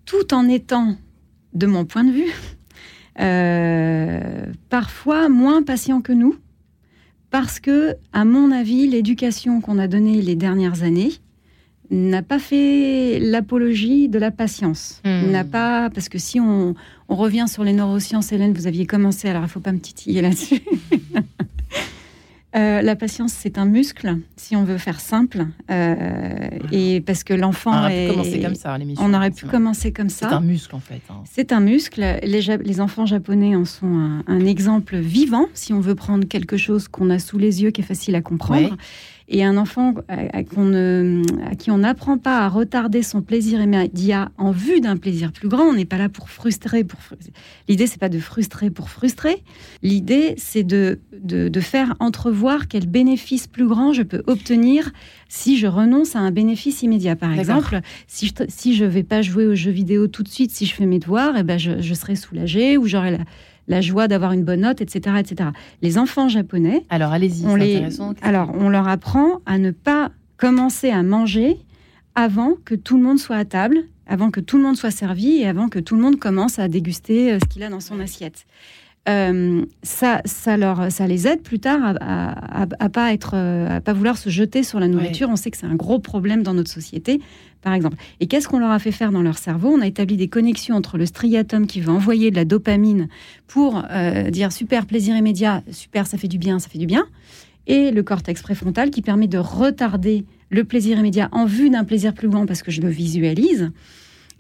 tout en étant, de mon point de vue, euh, parfois moins patients que nous, parce que, à mon avis, l'éducation qu'on a donnée les dernières années n'a pas fait l'apologie de la patience. Hmm. N'a pas parce que si on, revient sur les neurosciences, Hélène, vous aviez commencé, alors il faut pas me titiller là-dessus. Euh, la patience, c'est un muscle, si on veut faire simple, euh, et parce que l'enfant on aurait pu commencer comme ça, On aurait pu commencer comme ça. C'est un muscle en fait. Hein. C'est un muscle. Les, les, enfants japonais en sont un, exemple vivant, si on veut prendre quelque chose qu'on a sous les yeux, qui est facile à comprendre. Et un enfant à, qui on n'apprend pas à retarder son plaisir immédiat en vue d'un plaisir plus grand, on n'est pas là pour frustrer. Pour L'idée, c'est pas de frustrer pour frustrer. L'idée, c'est de, de, faire entrevoir quel bénéfice plus grand je peux obtenir si je renonce à un bénéfice immédiat. Par exemple, si je, si je vais pas jouer aux jeux vidéo tout de suite, si je fais mes devoirs, et eh ben je, je serai soulagée ou j'aurai la la joie d'avoir une bonne note, etc., etc. Les enfants japonais, alors allez-y, on les, alors on leur apprend à ne pas commencer à manger avant que tout le monde soit à table, avant que tout le monde soit servi et avant que tout le monde commence à déguster euh, ce qu'il a dans son assiette. Euh, ça, ça, leur, ça les aide plus tard à, à, pas être, euh, à pas vouloir se jeter sur la nourriture. On sait que c'est un gros problème dans notre société, par exemple. Et qu'est-ce qu'on leur a fait faire dans leur cerveau? On a établi des connexions entre le striatum qui veut envoyer de la dopamine pour euh, dire super plaisir immédiat, super ça fait du bien, ça fait du bien, et le cortex préfrontal qui permet de retarder le plaisir immédiat en vue d'un plaisir plus grand parce que je le visualise.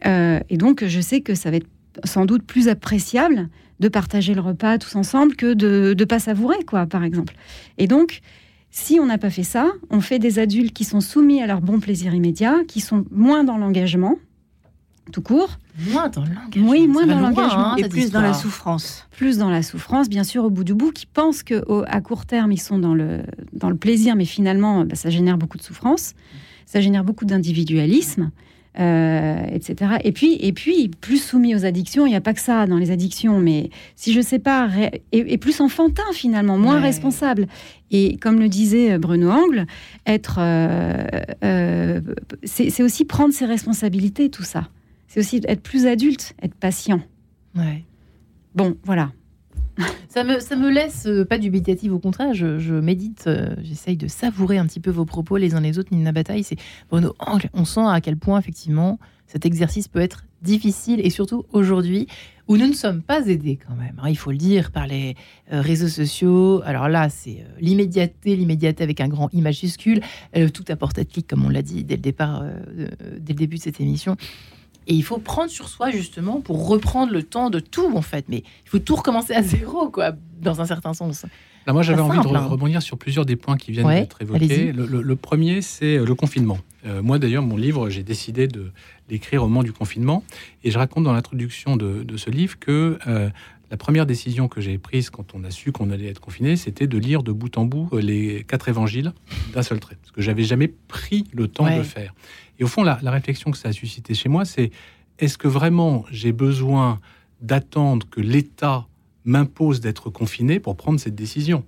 et donc je sais que ça va être sans doute plus appréciable de partager le repas tous ensemble que de ne pas savourer, quoi, par exemple. Et donc, si on n'a pas fait ça, on fait des adultes qui sont soumis à leur bon plaisir immédiat, qui sont moins dans l'engagement, tout court. Moins dans l'engagement. Oui, moins dans l'engagement. Hein, et plus dans la souffrance. Plus dans la souffrance, bien sûr, au bout du bout, qui pensent qu'à court terme, ils sont dans le, dans le plaisir, mais finalement, bah, ça génère beaucoup de souffrance, ça génère beaucoup d'individualisme. Euh, etc. Et puis, et puis, plus soumis aux addictions, il n'y a pas que ça dans les addictions, mais si je sais pas, et, plus enfantin finalement, moins responsable. Et comme le disait Bruno Angle, être, euh, euh, c'est aussi prendre ses responsabilités, tout ça. C'est aussi être plus adulte, être patient. Ouais. Bon, voilà. ça me, ça me laisse euh, pas dubitative, au contraire, je, médite, euh, j'essaye de savourer un petit peu vos propos les uns les autres. Nina Bataille, c'est Bruno On sent à quel point, effectivement, cet exercice peut être difficile et surtout aujourd'hui où nous ne sommes pas aidés quand même, hein, il faut le dire, par les euh, réseaux sociaux. Alors là, c'est l'immédiateté, l'immédiateté avec un grand I majuscule, tout à portée de clic, comme on l'a dit dès le départ, dès le début de cette émission. Et il faut prendre sur soi justement pour reprendre le temps de tout en fait. Mais il faut tout recommencer à zéro, quoi, dans un certain sens. Là, moi, j'avais envie de hein. rebondir sur plusieurs des points qui viennent d'être évoqués. Le, premier, c'est le confinement. moi, d'ailleurs, mon livre, j'ai décidé de l'écrire au moment du confinement. Et je raconte dans l'introduction de, de, ce livre que la première décision que j'ai prise quand on a su qu'on allait être confiné, c'était de lire de bout en bout euh, les quatre évangiles d'un seul trait, parce que j'avais jamais pris le temps de le faire. Et au fond, la, réflexion que ça a suscité chez moi, c'est est-ce que vraiment j'ai besoin d'attendre que l'État m'impose d'être confiné pour prendre cette décision?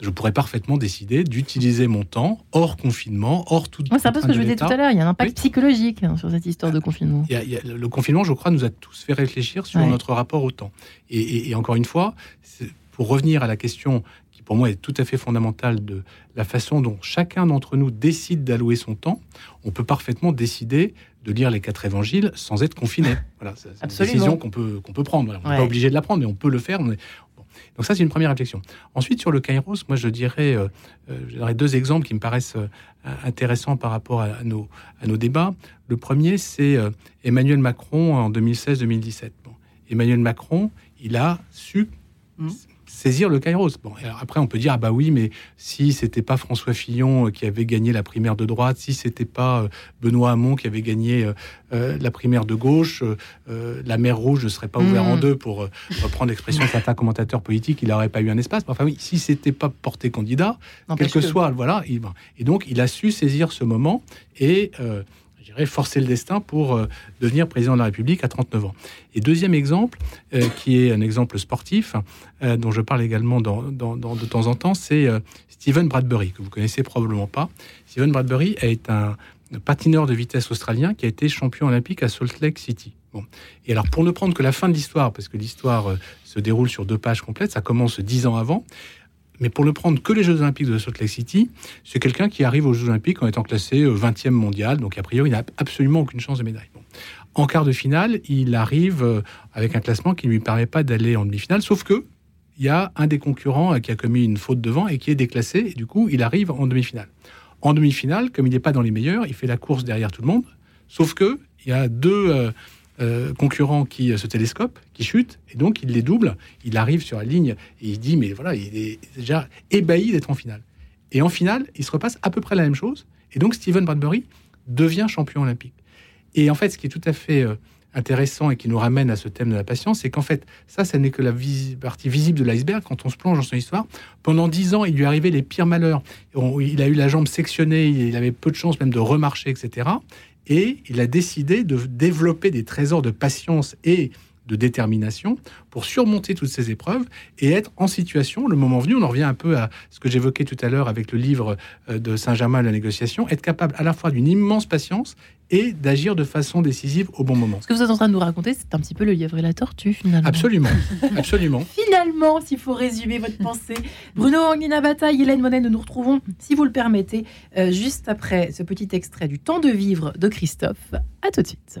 Je pourrais parfaitement décider d'utiliser mon temps hors confinement, hors tout. c'est un peu ce que je vous disais tout à l'heure. Il y a un impact psychologique hein, sur cette histoire de confinement. le confinement, je crois, nous a tous fait réfléchir sur notre rapport au temps. Et, encore une fois, pour revenir à la question qui pour moi est tout à fait fondamentale de la façon dont chacun d'entre nous décide d'allouer son temps, on peut parfaitement décider de lire les quatre évangiles sans être confiné. Voilà, c'est une décision qu'on peut, qu'on peut prendre. On n'est pas obligé de la prendre, mais on peut le faire. Donc ça, c'est une première réflexion. Ensuite, sur le Kairos, moi, je dirais, euh, euh deux exemples qui me paraissent euh, intéressants par rapport à, nos, à nos débats. Le premier, c'est euh, Emmanuel Macron en 2016-2017. Bon. Emmanuel Macron, il a su mmh saisir le Kairos. Bon, après, on peut dire, ah bah oui, mais si c'était pas François Fillon euh, qui avait gagné la primaire de droite, si c'était pas euh, Benoît Hamon qui avait gagné euh, la primaire de gauche, la mer Rouge ne serait pas ouverte en mmh. deux pour reprendre l'expression de certains commentateurs politiques, il n'aurait pas eu un espace. Enfin oui, si c'était pas porté candidat, quel que, soit, voilà. et donc, il a su saisir ce moment et forcer le destin pour euh, devenir président de la République à 39 ans. Et deuxième exemple, euh, qui est un exemple sportif, euh, dont je parle également dans, de temps en temps, c'est Steven Bradbury, que vous connaissez probablement pas. Steven Bradbury est un patineur de vitesse australien qui a été champion olympique à Salt Lake City. Bon. Et alors, pour ne prendre que la fin de l'histoire, parce que l'histoire se déroule sur deux pages complètes, ça commence dix ans avant, mais pour ne prendre que les Jeux Olympiques de Salt Lake City, c'est quelqu'un qui arrive aux Jeux Olympiques en étant classé 20e euh, mondial, donc a priori, il n'a absolument aucune chance de médaille. En quart de finale, il arrive euh, avec un classement qui ne lui permet pas d'aller en demi-finale, sauf que il y a un des concurrents euh, qui a commis une faute devant et qui est déclassé, et du coup, il arrive en demi-finale. En demi-finale, comme il n'est pas dans les meilleurs, il fait la course derrière tout le monde, sauf que il y a deux concurrent qui se télescope, qui chute, et donc il les double. Il arrive sur la ligne et il dit, mais voilà, il est déjà ébahi d'être en finale. Et en finale, il se repasse à peu près la même chose. Et donc Steven Bradbury devient champion olympique. Et en fait, ce qui est tout à fait euh, intéressant et qui nous ramène à ce thème de la patience, c'est qu'en fait, ça, ça n'est que la partie visible de l'iceberg. Quand on se plonge dans son histoire, pendant dix ans, il lui arrivait les pires malheurs. il a eu la jambe sectionnée, il avait peu de chance même de remarcher, etc et il a décidé de développer des trésors de patience et de détermination pour surmonter toutes ces épreuves et être en situation, le moment venu, on en revient un peu à ce que j'évoquais tout à l'heure avec le livre euh, de Saint-Germain, La négociation, être capable à la fois d'une immense patience et d'agir de façon décisive au bon moment. Ce que vous êtes en train de nous raconter, c'est un petit peu le lièvre et la tortue, finalement. Absolument, absolument. finalement, s'il faut résumer votre pensée, Bruno Anguina Bataille, Hélène Monet, nous nous retrouvons, si vous le permettez, euh, juste après ce petit extrait du Temps de vivre de Christophe. À tout de suite.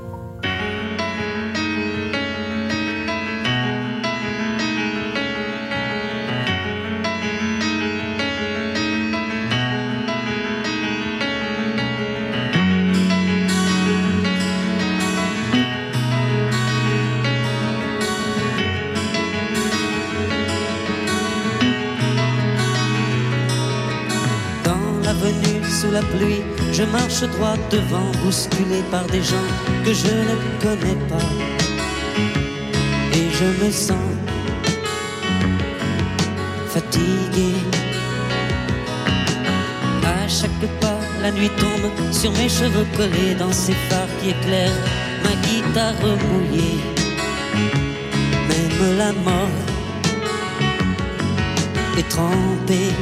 Je marche droit devant, bousculé par des gens que je ne connais pas. Et je me sens fatigué. À chaque pas, la nuit tombe sur mes cheveux collés dans ces phares qui éclairent ma guitare mouillée. Même la mort est trempée.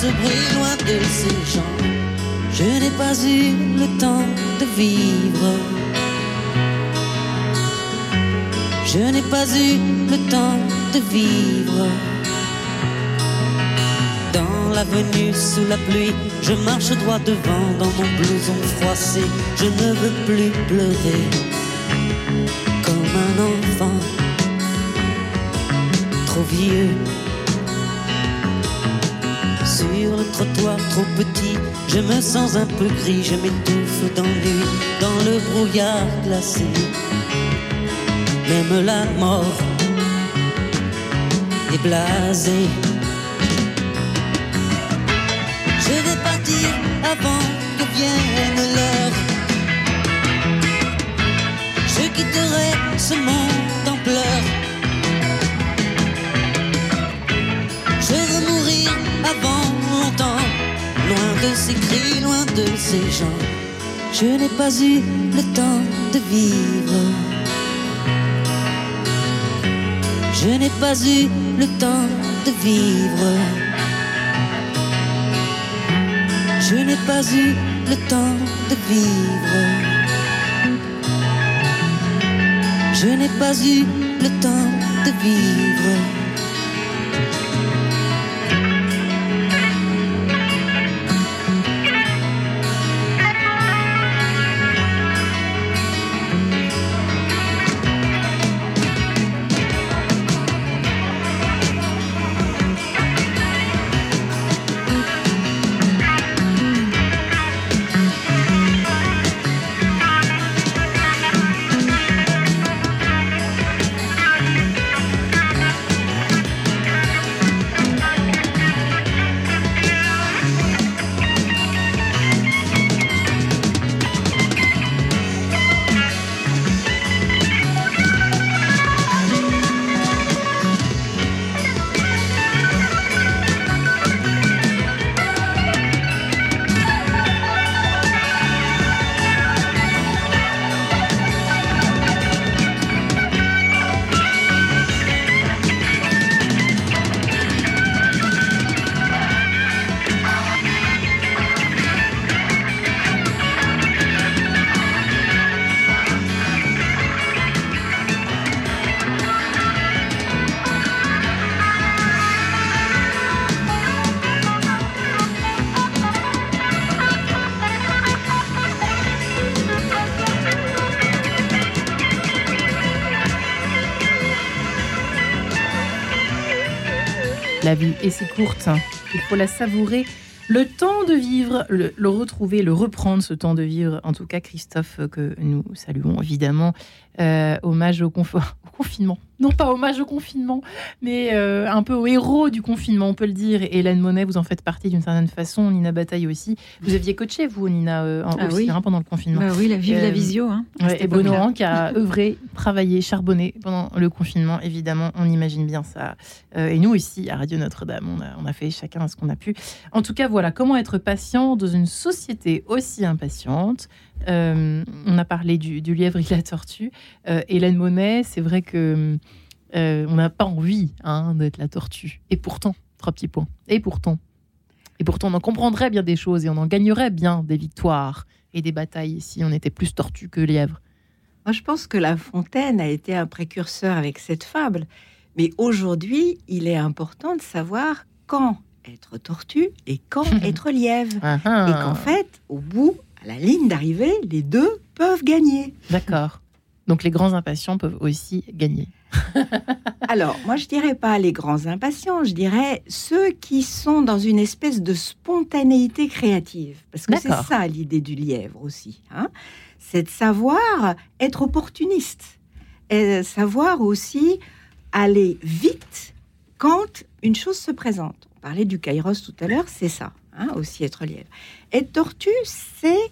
Ce bruit loin de ces gens. Je n'ai pas eu le temps de vivre. Je n'ai pas eu le temps de vivre. Dans l'avenue sous la pluie, je marche droit devant dans mon blouson froissé. Je ne veux plus pleurer comme un enfant trop vieux. Trottoir trop petit, je me sens un peu gris, je m'étouffe d'ennui dans le brouillard glacé. Même la mort est blasée. Je vais partir avant que vienne l'heure. Je quitterai ce monde en pleurs. De ces cris, loin de ces gens. Je n'ai pas eu le temps de vivre. Je n'ai pas eu le temps de vivre. Je n'ai pas eu le temps de vivre. Je n'ai pas eu le temps de vivre. La vie est si courte, il faut la savourer. Le temps de vivre, le, retrouver, le reprendre, ce temps de vivre. En tout cas, Christophe, que nous saluons évidemment, euh, hommage au, confort, au, confinement. Non pas hommage au confinement, mais euh, un peu au héros du confinement, on peut le dire. Et Hélène Monet, vous en faites partie d'une certaine façon, Nina Bataille aussi. Vous aviez coaché, vous, Nina, euh, en, ah aussi, oui. hein, pendant le confinement. Bah oui, la vive la visio. Hein, ouais, et Bonoran qui a œuvré, travaillé, charbonné pendant le confinement, évidemment, on imagine bien ça. et nous aussi, à Radio Notre-Dame, on a, on a fait chacun ce qu'on a pu. En tout cas, voilà, comment être patient dans une société aussi impatiente euh, on a parlé du, du, lièvre et de la tortue. Euh, Hélène Monet, c'est vrai que euh, on n'a pas envie hein, d'être la tortue. Et pourtant, trois petits points. Et pourtant, et pourtant, on en comprendrait bien des choses et on en gagnerait bien des victoires et des batailles si on était plus tortue que lièvre. Moi, je pense que La Fontaine a été un précurseur avec cette fable. Mais aujourd'hui, il est important de savoir quand être tortue et quand être lièvre. Ah ah. Et qu'en fait, au bout, à la ligne d'arrivée, les deux peuvent gagner. D'accord. Donc les grands impatients peuvent aussi gagner. Alors, moi, je dirais pas les grands impatients, je dirais ceux qui sont dans une espèce de spontanéité créative. Parce que c'est ça l'idée du lièvre aussi. Hein c'est de savoir être opportuniste. Et savoir aussi aller vite quand une chose se présente. On parlait du kairos tout à l'heure, c'est ça. Hein, aussi être lièvre. Être tortue, c'est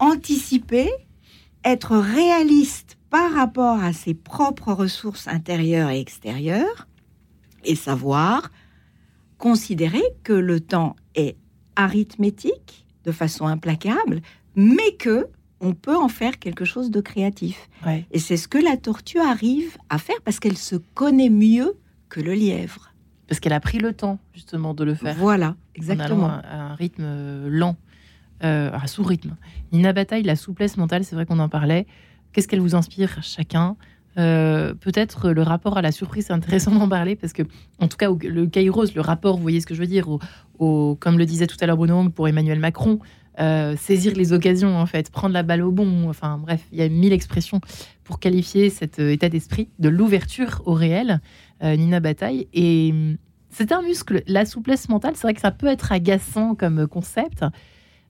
anticiper, être réaliste par rapport à ses propres ressources intérieures et extérieures, et savoir considérer que le temps est arithmétique de façon implacable, mais que on peut en faire quelque chose de créatif. Ouais. Et c'est ce que la tortue arrive à faire parce qu'elle se connaît mieux que le lièvre. Parce qu'elle a pris le temps, justement, de le faire. Voilà, exactement. En à un rythme lent, euh, à sous-rythme. Nina Bataille, la souplesse mentale, c'est vrai qu'on en parlait. Qu'est-ce qu'elle vous inspire chacun? Euh, peut-être le rapport à la surprise, c'est intéressant d'en parler parce que, en tout cas, le Kairos, le rapport, vous voyez ce que je veux dire, au, comme le disait tout à l'heure Bruno pour Emmanuel Macron, euh, saisir les occasions, en fait, prendre la balle au bon. Enfin, bref, il y a mille expressions pour qualifier cet euh, état d'esprit de l'ouverture au réel, Nina Bataille. Et hum, c'est un muscle, la souplesse mentale, c'est vrai que ça peut être agaçant comme concept,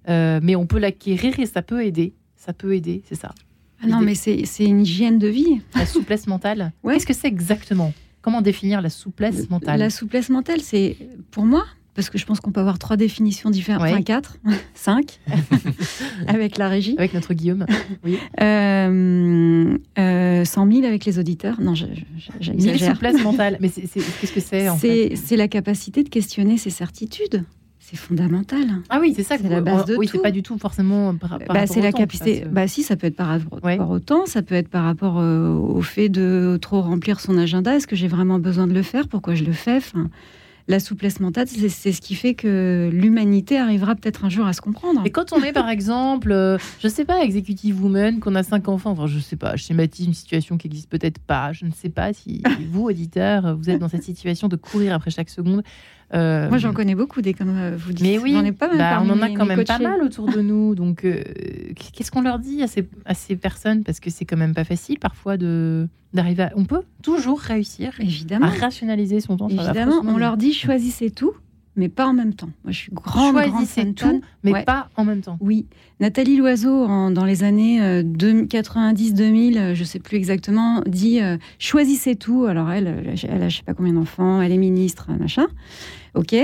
mais on peut l'acquérir et ça peut aider. Ça peut aider, c'est ça. Ah non, mais c'est une hygiène de vie. La souplesse mentale. Qu'est-ce que c'est exactement? Comment définir la souplesse mentale? La souplesse mentale, c'est pour moi, parce que je pense qu'on peut avoir trois définitions différentes, enfin quatre, cinq, avec la régie. Avec notre Guillaume. Oui. Euh, 100 euh, 000 avec les auditeurs. Non, j'exagère. souplesse mentale. Mais qu'est-ce que c'est en fait C'est la capacité de questionner ses certitudes c'est fondamental. Ah oui, c'est ça. C'est la base de oui, c'est pas du tout forcément par, bah, C'est la capacité. Bah si, ça peut être par rapport au temps, ça peut être par rapport euh, au fait de trop remplir son agenda. Est-ce que j'ai vraiment besoin de le faire? Pourquoi je le fais? Enfin, la souplesse mentale, c'est ce qui fait que l'humanité arrivera peut-être un jour à se comprendre. Et quand on est, par exemple, euh, je sais pas, executive woman, qu'on a cinq enfants, enfin, je sais pas, je schématise une situation qui existe peut-être pas. Je ne sais pas si vous, auditeurs, vous êtes dans cette situation de courir après chaque seconde. Euh, Moi, j'en connais beaucoup des comme euh, vous dites. Mais oui, pas bah, on en a quand même pas mal autour de nous. Donc, euh, qu'est-ce qu'on leur dit à ces, à ces personnes? Parce que c'est quand même pas facile parfois de d'arriver à... On peut toujours réussir Évidemment. à rationaliser son temps. Évidemment, on leur dit choisissez tout mais pas en même temps. Moi, je suis grande, Choisissez tout, mais pas en même temps. Oui. Nathalie Loiseau, dans les années 90-2000, euh, je ne sais plus exactement, dit euh, choisissez tout. Alors, elle, elle a je sais pas combien d'enfants, elle est ministre, machin. OK.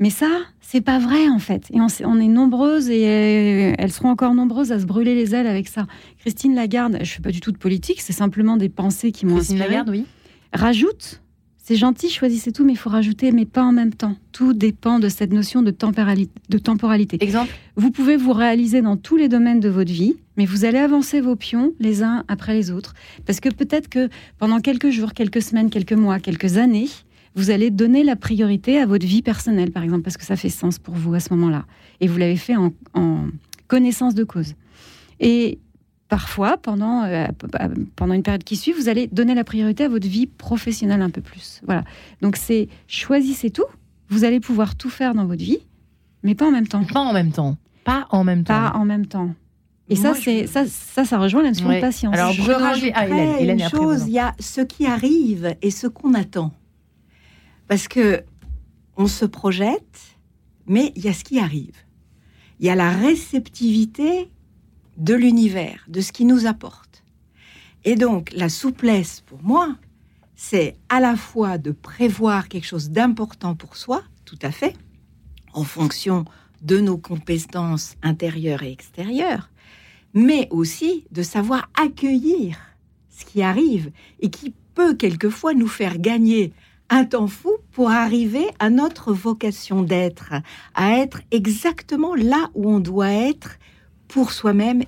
Mais ça, c'est pas vrai en fait. Et on, on est nombreuses et euh, elles seront encore nombreuses à se brûler les ailes avec ça. Christine Lagarde, je fais pas du tout de politique, c'est simplement des pensées qui m'ont inspirée. Christine Lagarde, oui. Rajoute c'est gentil, choisissez tout, mais il faut rajouter, mais pas en même temps. Tout dépend de cette notion de, de temporalité. Exemple? Vous pouvez vous réaliser dans tous les domaines de votre vie, mais vous allez avancer vos pions les uns après les autres. Parce que peut-être que pendant quelques jours, quelques semaines, quelques mois, quelques années, vous allez donner la priorité à votre vie personnelle, par exemple, parce que ça fait sens pour vous à ce moment-là. Et vous l'avez fait en, en connaissance de cause. Et parfois, pendant, euh, pendant une période qui suit, vous allez donner la priorité à votre vie professionnelle un peu plus. Voilà. Donc c'est choisissez tout. Vous allez pouvoir tout faire dans votre vie, mais pas en même temps. Pas en même temps. Pas en même temps. Pas en même temps. Et ça, c'est ça, ça, ça rejoint la notion de patience. Alors, je, rajouterais ah, une chose. Il y a ce qui arrive et ce qu'on attend, parce que on se projette, mais il y a ce qui arrive. Il y a la réceptivité de l'univers, de ce qui nous apporte. Et donc, la souplesse, pour moi, c'est à la fois de prévoir quelque chose d'important pour soi, tout à fait, en fonction de nos compétences intérieures et extérieures, mais aussi de savoir accueillir ce qui arrive et qui peut quelquefois nous faire gagner un temps fou pour arriver à notre vocation d'être, à être exactement là où on doit être pour soi-même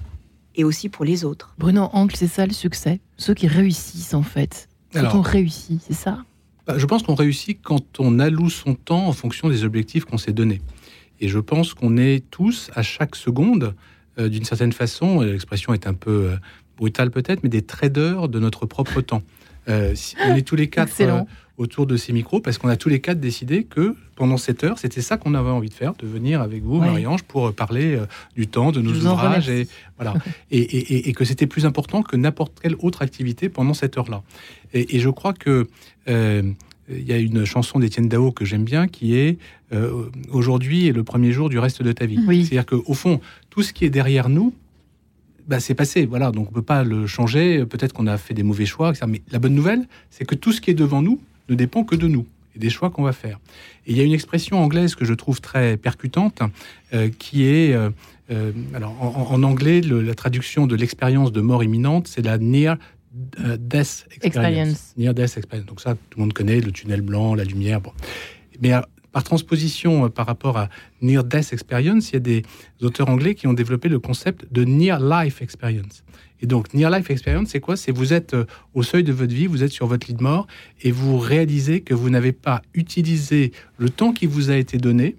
et aussi pour les autres. Bruno Angle, c'est ça le succès Ceux qui réussissent en fait. Quand on réussit, c'est ça? bah, Je pense qu'on réussit quand on alloue son temps en fonction des objectifs qu'on s'est donnés. Et je pense qu'on est tous, à chaque seconde, euh, d'une certaine façon, l'expression est un peu euh, brutale peut-être, mais des traders de notre propre temps. Euh, on est tous les quatre autour de ces micros parce qu'on a tous les quatre décidé que pendant cette heure, c'était ça qu'on avait envie de faire, de venir avec vous, Marie-Ange, pour parler euh, du temps, de nos ouvrages, et, voilà. et, que c'était plus important que n'importe quelle autre activité pendant cette heure-là. Et, je crois que euh, il y a une chanson d'Étienne Dao que j'aime bien qui est euh, Aujourd'hui est le premier jour du reste de ta vie. C'est-à-dire qu'au fond, tout ce qui est derrière nous, bah, c'est passé. Voilà, donc on peut pas le changer. Peut-être qu'on a fait des mauvais choix, etc. Mais la bonne nouvelle, c'est que tout ce qui est devant nous, ne dépend que de nous et des choix qu'on va faire. Et il y a une expression anglaise que je trouve très percutante, euh, qui est, euh, euh, alors en, anglais, la traduction de l'expérience de mort imminente, c'est la near death experience. Near death experience. Donc ça, tout le monde connaît le tunnel blanc, la lumière. Bon. Mais par transposition par rapport à near death experience, il y a des auteurs anglais qui ont développé le concept de near life experience. Et donc, Near Life Experience, c'est quoi? C'est vous êtes euh, au seuil de votre vie, vous êtes sur votre lit de mort et vous réalisez que vous n'avez pas utilisé le temps qui vous a été donné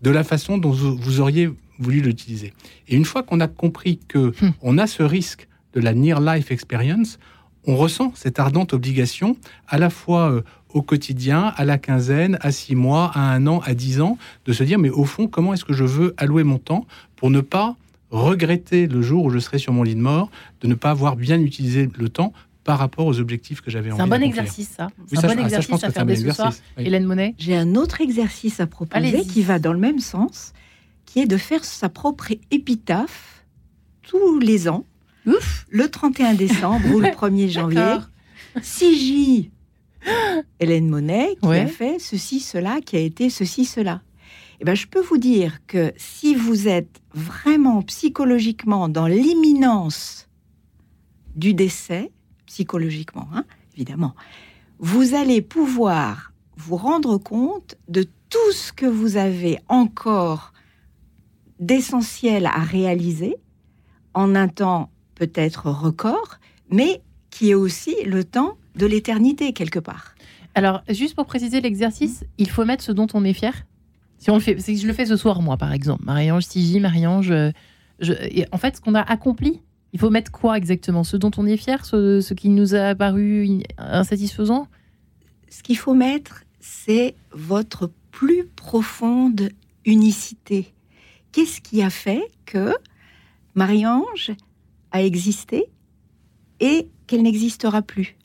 de la façon dont vous auriez voulu l'utiliser. Et une fois qu'on a compris que hmm. on a ce risque de la Near Life Experience, on ressent cette ardente obligation à la fois euh, au quotidien, à la quinzaine, à six mois, à un an, à dix ans, de se dire mais au fond comment est-ce que je veux allouer mon temps pour ne pas regretter le jour où je serai sur mon lit de mort, de ne pas avoir bien utilisé le temps par rapport aux objectifs que j'avais envie C'est un bon exercice, ça. C'est un bon exercice à faire dès ce soir. Hélène Monet J'ai un autre exercice à proposer qui va dans le même sens, qui est de faire sa propre épitaphe tous les ans, Ouf. le 31 décembre ou le 1er janvier. 6J, Hélène Monet, qui a fait ceci, cela, qui a été ceci, cela. Eh ben, je peux vous dire que si vous êtes vraiment psychologiquement dans l'imminence du décès, psychologiquement, hein, évidemment, vous allez pouvoir vous rendre compte de tout ce que vous avez encore d'essentiel à réaliser en un temps peut-être record, mais qui est aussi le temps de l'éternité quelque part. Alors, juste pour préciser l'exercice, il faut mettre ce dont on est fier. Si on le fait, si je le fais ce soir, moi, par exemple, Marie-Ange Sigi, Marie-Ange, je, en fait, ce qu'on a accompli il faut mettre quoi exactement? Ce dont on est fier, ce, qui nous a paru insatisfaisant? Ce qu'il faut mettre, c'est votre plus profonde unicité. Qu'est-ce qui a fait que Marie-Ange a existé et qu'elle n'existera plus.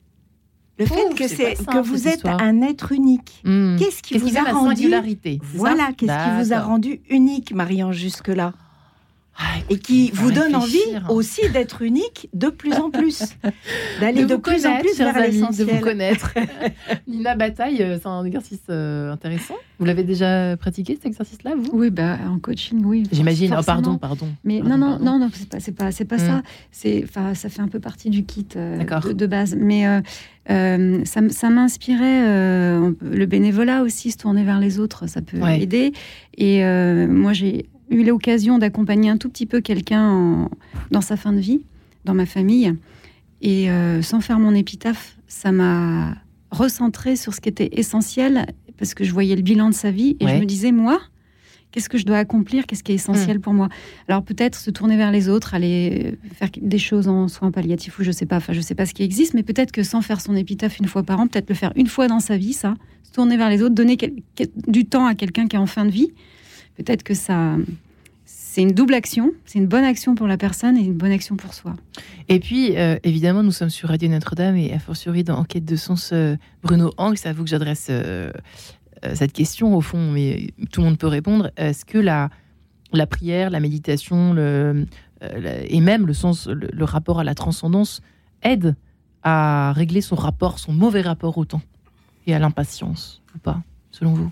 Le fait que, c'est, que vous êtes un être unique. Hmm. Qu'est-ce qui vous a rendu Voilà, qu'est-ce qui vous a rendu unique, Marie-Ange, jusque-là? Ah, et qui vous donne envie aussi d'être unique de plus en plus, d'aller de, plus en plus vers l'essentiel. De vous connaître. Nina Bataille, euh, c'est un exercice euh, intéressant. Vous l'avez déjà pratiqué cet exercice-là, vous? Oui, bah, en coaching, oui. J'imagine. Oh, pardon, pardon. Mais non, non, non, non, c'est pas, c'est pas, c'est pas ça. Hmm. C'est, enfin, ça fait un peu partie du kit euh, de, base. Mais ça, ça m'inspirait le bénévolat aussi, se tourner vers les autres, ça peut aider. Et moi, j'ai eu l'occasion d'accompagner un tout petit peu quelqu'un dans sa fin de vie, dans ma famille. Et euh, sans faire mon épitaphe, ça m'a recentré sur ce qui était essentiel, parce que je voyais le bilan de sa vie et je me disais, moi, qu'est-ce que je dois accomplir, qu'est-ce qui est essentiel hmm. pour moi? Alors peut-être se tourner vers les autres, aller faire des choses en soins palliatifs ou je sais pas, enfin je sais pas ce qui existe, mais peut-être que sans faire son épitaphe une fois par an, peut-être le faire une fois dans sa vie, ça, se tourner vers les autres, donner du temps à quelqu'un qui est en fin de vie, peut-être que ça, c'est une double action. C'est une bonne action pour la personne et une bonne action pour soi. Et puis, euh, évidemment, nous sommes sur Radio Notre-Dame et a fortiori dans Enquête de sens, euh, Bruno Hang, c'est à vous que j'adresse euh, cette question au fond, mais tout le monde peut répondre. Est-ce que la, prière, la méditation et même le sens, le, rapport à la transcendance aide à régler son rapport, son mauvais rapport au temps et à l'impatience ou pas, selon vous?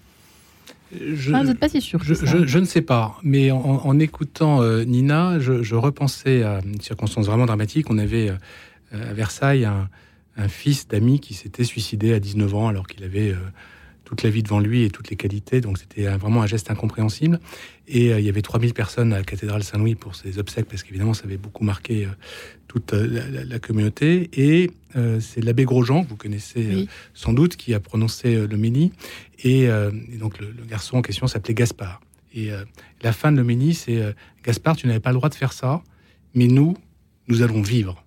Je, ah, pas si sûr. Je, ne sais pas, mais en, écoutant euh, Nina, je, repensais à une circonstance vraiment dramatique. On avait euh, à Versailles un, fils d'ami qui s'était suicidé à 19 ans alors qu'il avait euh, toute la vie devant lui et toutes les qualités. Donc c'était vraiment un geste incompréhensible. Et il y avait 3000 personnes à la cathédrale Saint-Louis pour ses obsèques parce qu'évidemment ça avait beaucoup marqué toute la, communauté. Et c'est l'abbé Grosjean, que vous connaissez sans doute, qui a prononcé l'homélie. Et, euh, et, donc le, garçon en question s'appelait Gaspard. Et euh, la fin de l'homélie, c'est euh, Gaspard, tu n'avais pas le droit de faire ça, mais nous, nous allons vivre.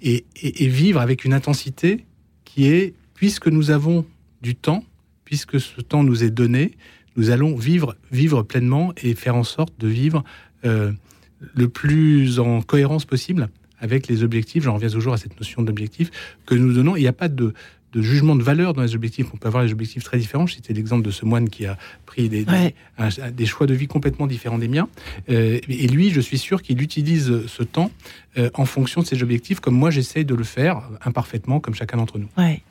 Et, et, vivre avec une intensité qui est, puisque nous avons du temps, puisque ce temps nous est donné, nous allons vivre, vivre pleinement et faire en sorte de vivre le plus en cohérence possible avec les objectifs. J'en reviens toujours à cette notion d'objectif que nous donnons. Il n'y a pas de, de jugement de valeur dans les objectifs. On peut avoir des objectifs très différents. C'était l'exemple de ce moine qui a pris des, des, choix de vie complètement différents des miens. Euh, et lui, je suis sûr qu'il utilise ce temps euh, en fonction de ses objectifs, comme moi j'essaye de le faire imparfaitement, comme chacun d'entre nous. Ouais.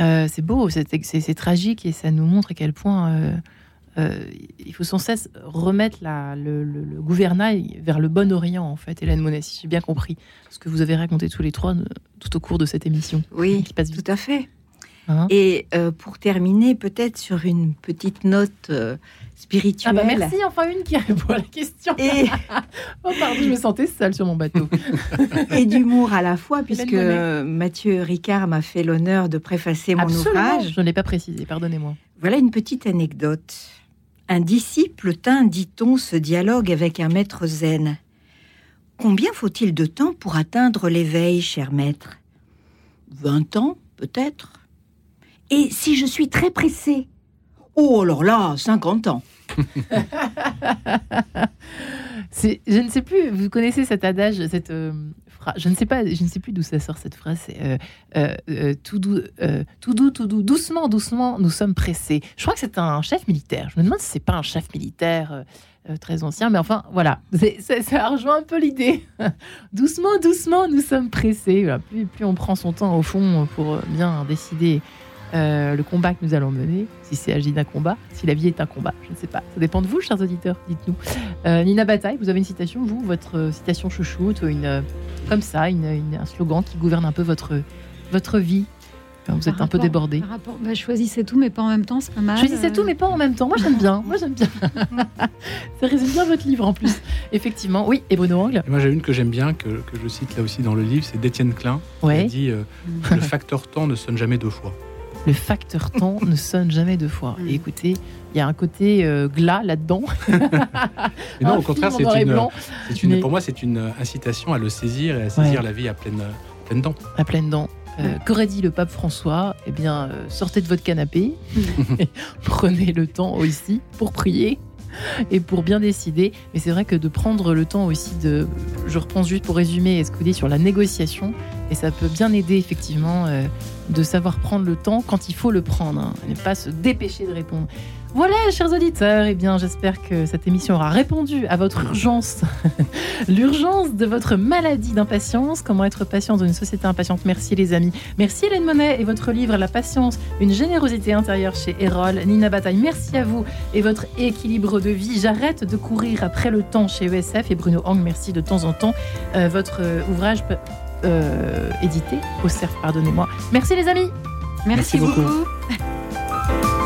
Euh, c'est beau, c'est tragique et ça nous montre à quel point euh, il faut sans cesse remettre la, le, gouvernail vers le bon Orient, en fait, Hélène Monet, si j'ai bien compris ce que vous avez raconté tous les trois euh, tout au cours de cette émission. Oui, tout à fait. Hein Et euh, pour terminer, peut-être sur une petite note spirituelle. Ah bah merci, enfin une qui répond à la question. Et... oh pardon, je me sentais seule sur mon bateau. Et d'humour à la fois, puisque Mathieu Ricard m'a fait l'honneur de préfacer mon ouvrage. Je ne l'ai pas précisé, pardonnez-moi. Voilà une petite anecdote. Un disciple tint, dit-on, ce dialogue avec un maître zen. Combien faut-il de temps pour atteindre l'éveil, cher maître? Vingt ans, peut-être? Et si je suis très pressé Oh, alors là, cinquante ans. je ne sais plus, vous connaissez cet adage, cette euh, phrase, je ne sais pas, je ne sais plus d'où ça sort cette phrase, c'est euh, euh, tout, doux, tout doux, tout doux, doucement, doucement, nous sommes pressés. Je crois que c'est un chef militaire. Je me demande si c'est pas un chef militaire très ancien, mais enfin, voilà, ça, ça, rejoint un peu l'idée. doucement, doucement, nous sommes pressés. Plus, plus on prend son temps au fond pour bien décider euh, le combat que nous allons mener, si c'est agi d'un combat, si la vie est un combat, je ne sais pas. Ça dépend de vous, chers auditeurs, dites-nous. Euh, Nina Bataille, vous avez une citation, vous, votre euh, citation chouchoute, une, comme ça, un slogan qui gouverne un peu votre, votre vie vous êtes un peu débordé. Bah, choisissez tout, mais pas en même temps, c'est pas mal. Choisissez tout, mais pas en même temps. Moi, j'aime bien. Moi, j'aime bien. ça résume bien votre livre en plus. Effectivement, oui. Et Bruno Angle Moi, j'ai une que j'aime bien, que, que, je cite là aussi dans le livre, c'est d'Étienne Klein. Ouais. Qui dit Le facteur temps ne sonne jamais deux fois le facteur temps ne sonne jamais deux fois. Et écoutez, il y a un côté euh, glas là-dedans. non, au contraire, c'est une, pour moi, c'est une incitation à le saisir et à saisir la vie à pleine, pleine dents. À pleine dents. Euh, qu'aurait dit le pape François? Eh bien, euh, sortez de votre canapé, prenez le temps aussi pour prier et pour bien décider. Mais c'est vrai que de prendre le temps aussi de. Je repense juste pour résumer vous dites sur la négociation, et ça peut bien aider effectivement de savoir prendre le temps quand il faut le prendre, hein, et ne pas se dépêcher de répondre. Voilà, chers auditeurs, eh bien, j'espère que cette émission aura répondu à votre urgence, l'urgence de votre maladie d'impatience. Comment être patient dans une société impatiente? Merci, les amis. Merci, Hélène Monet, et votre livre La patience, une générosité intérieure chez Erol. Nina Bataille, merci à vous et votre équilibre de vie. J'arrête de courir après le temps chez ESF. Et Bruno Hang, merci de temps en temps. Euh, votre euh, ouvrage euh, édité au CERF, pardonnez-moi. Merci les amis. Merci, beaucoup.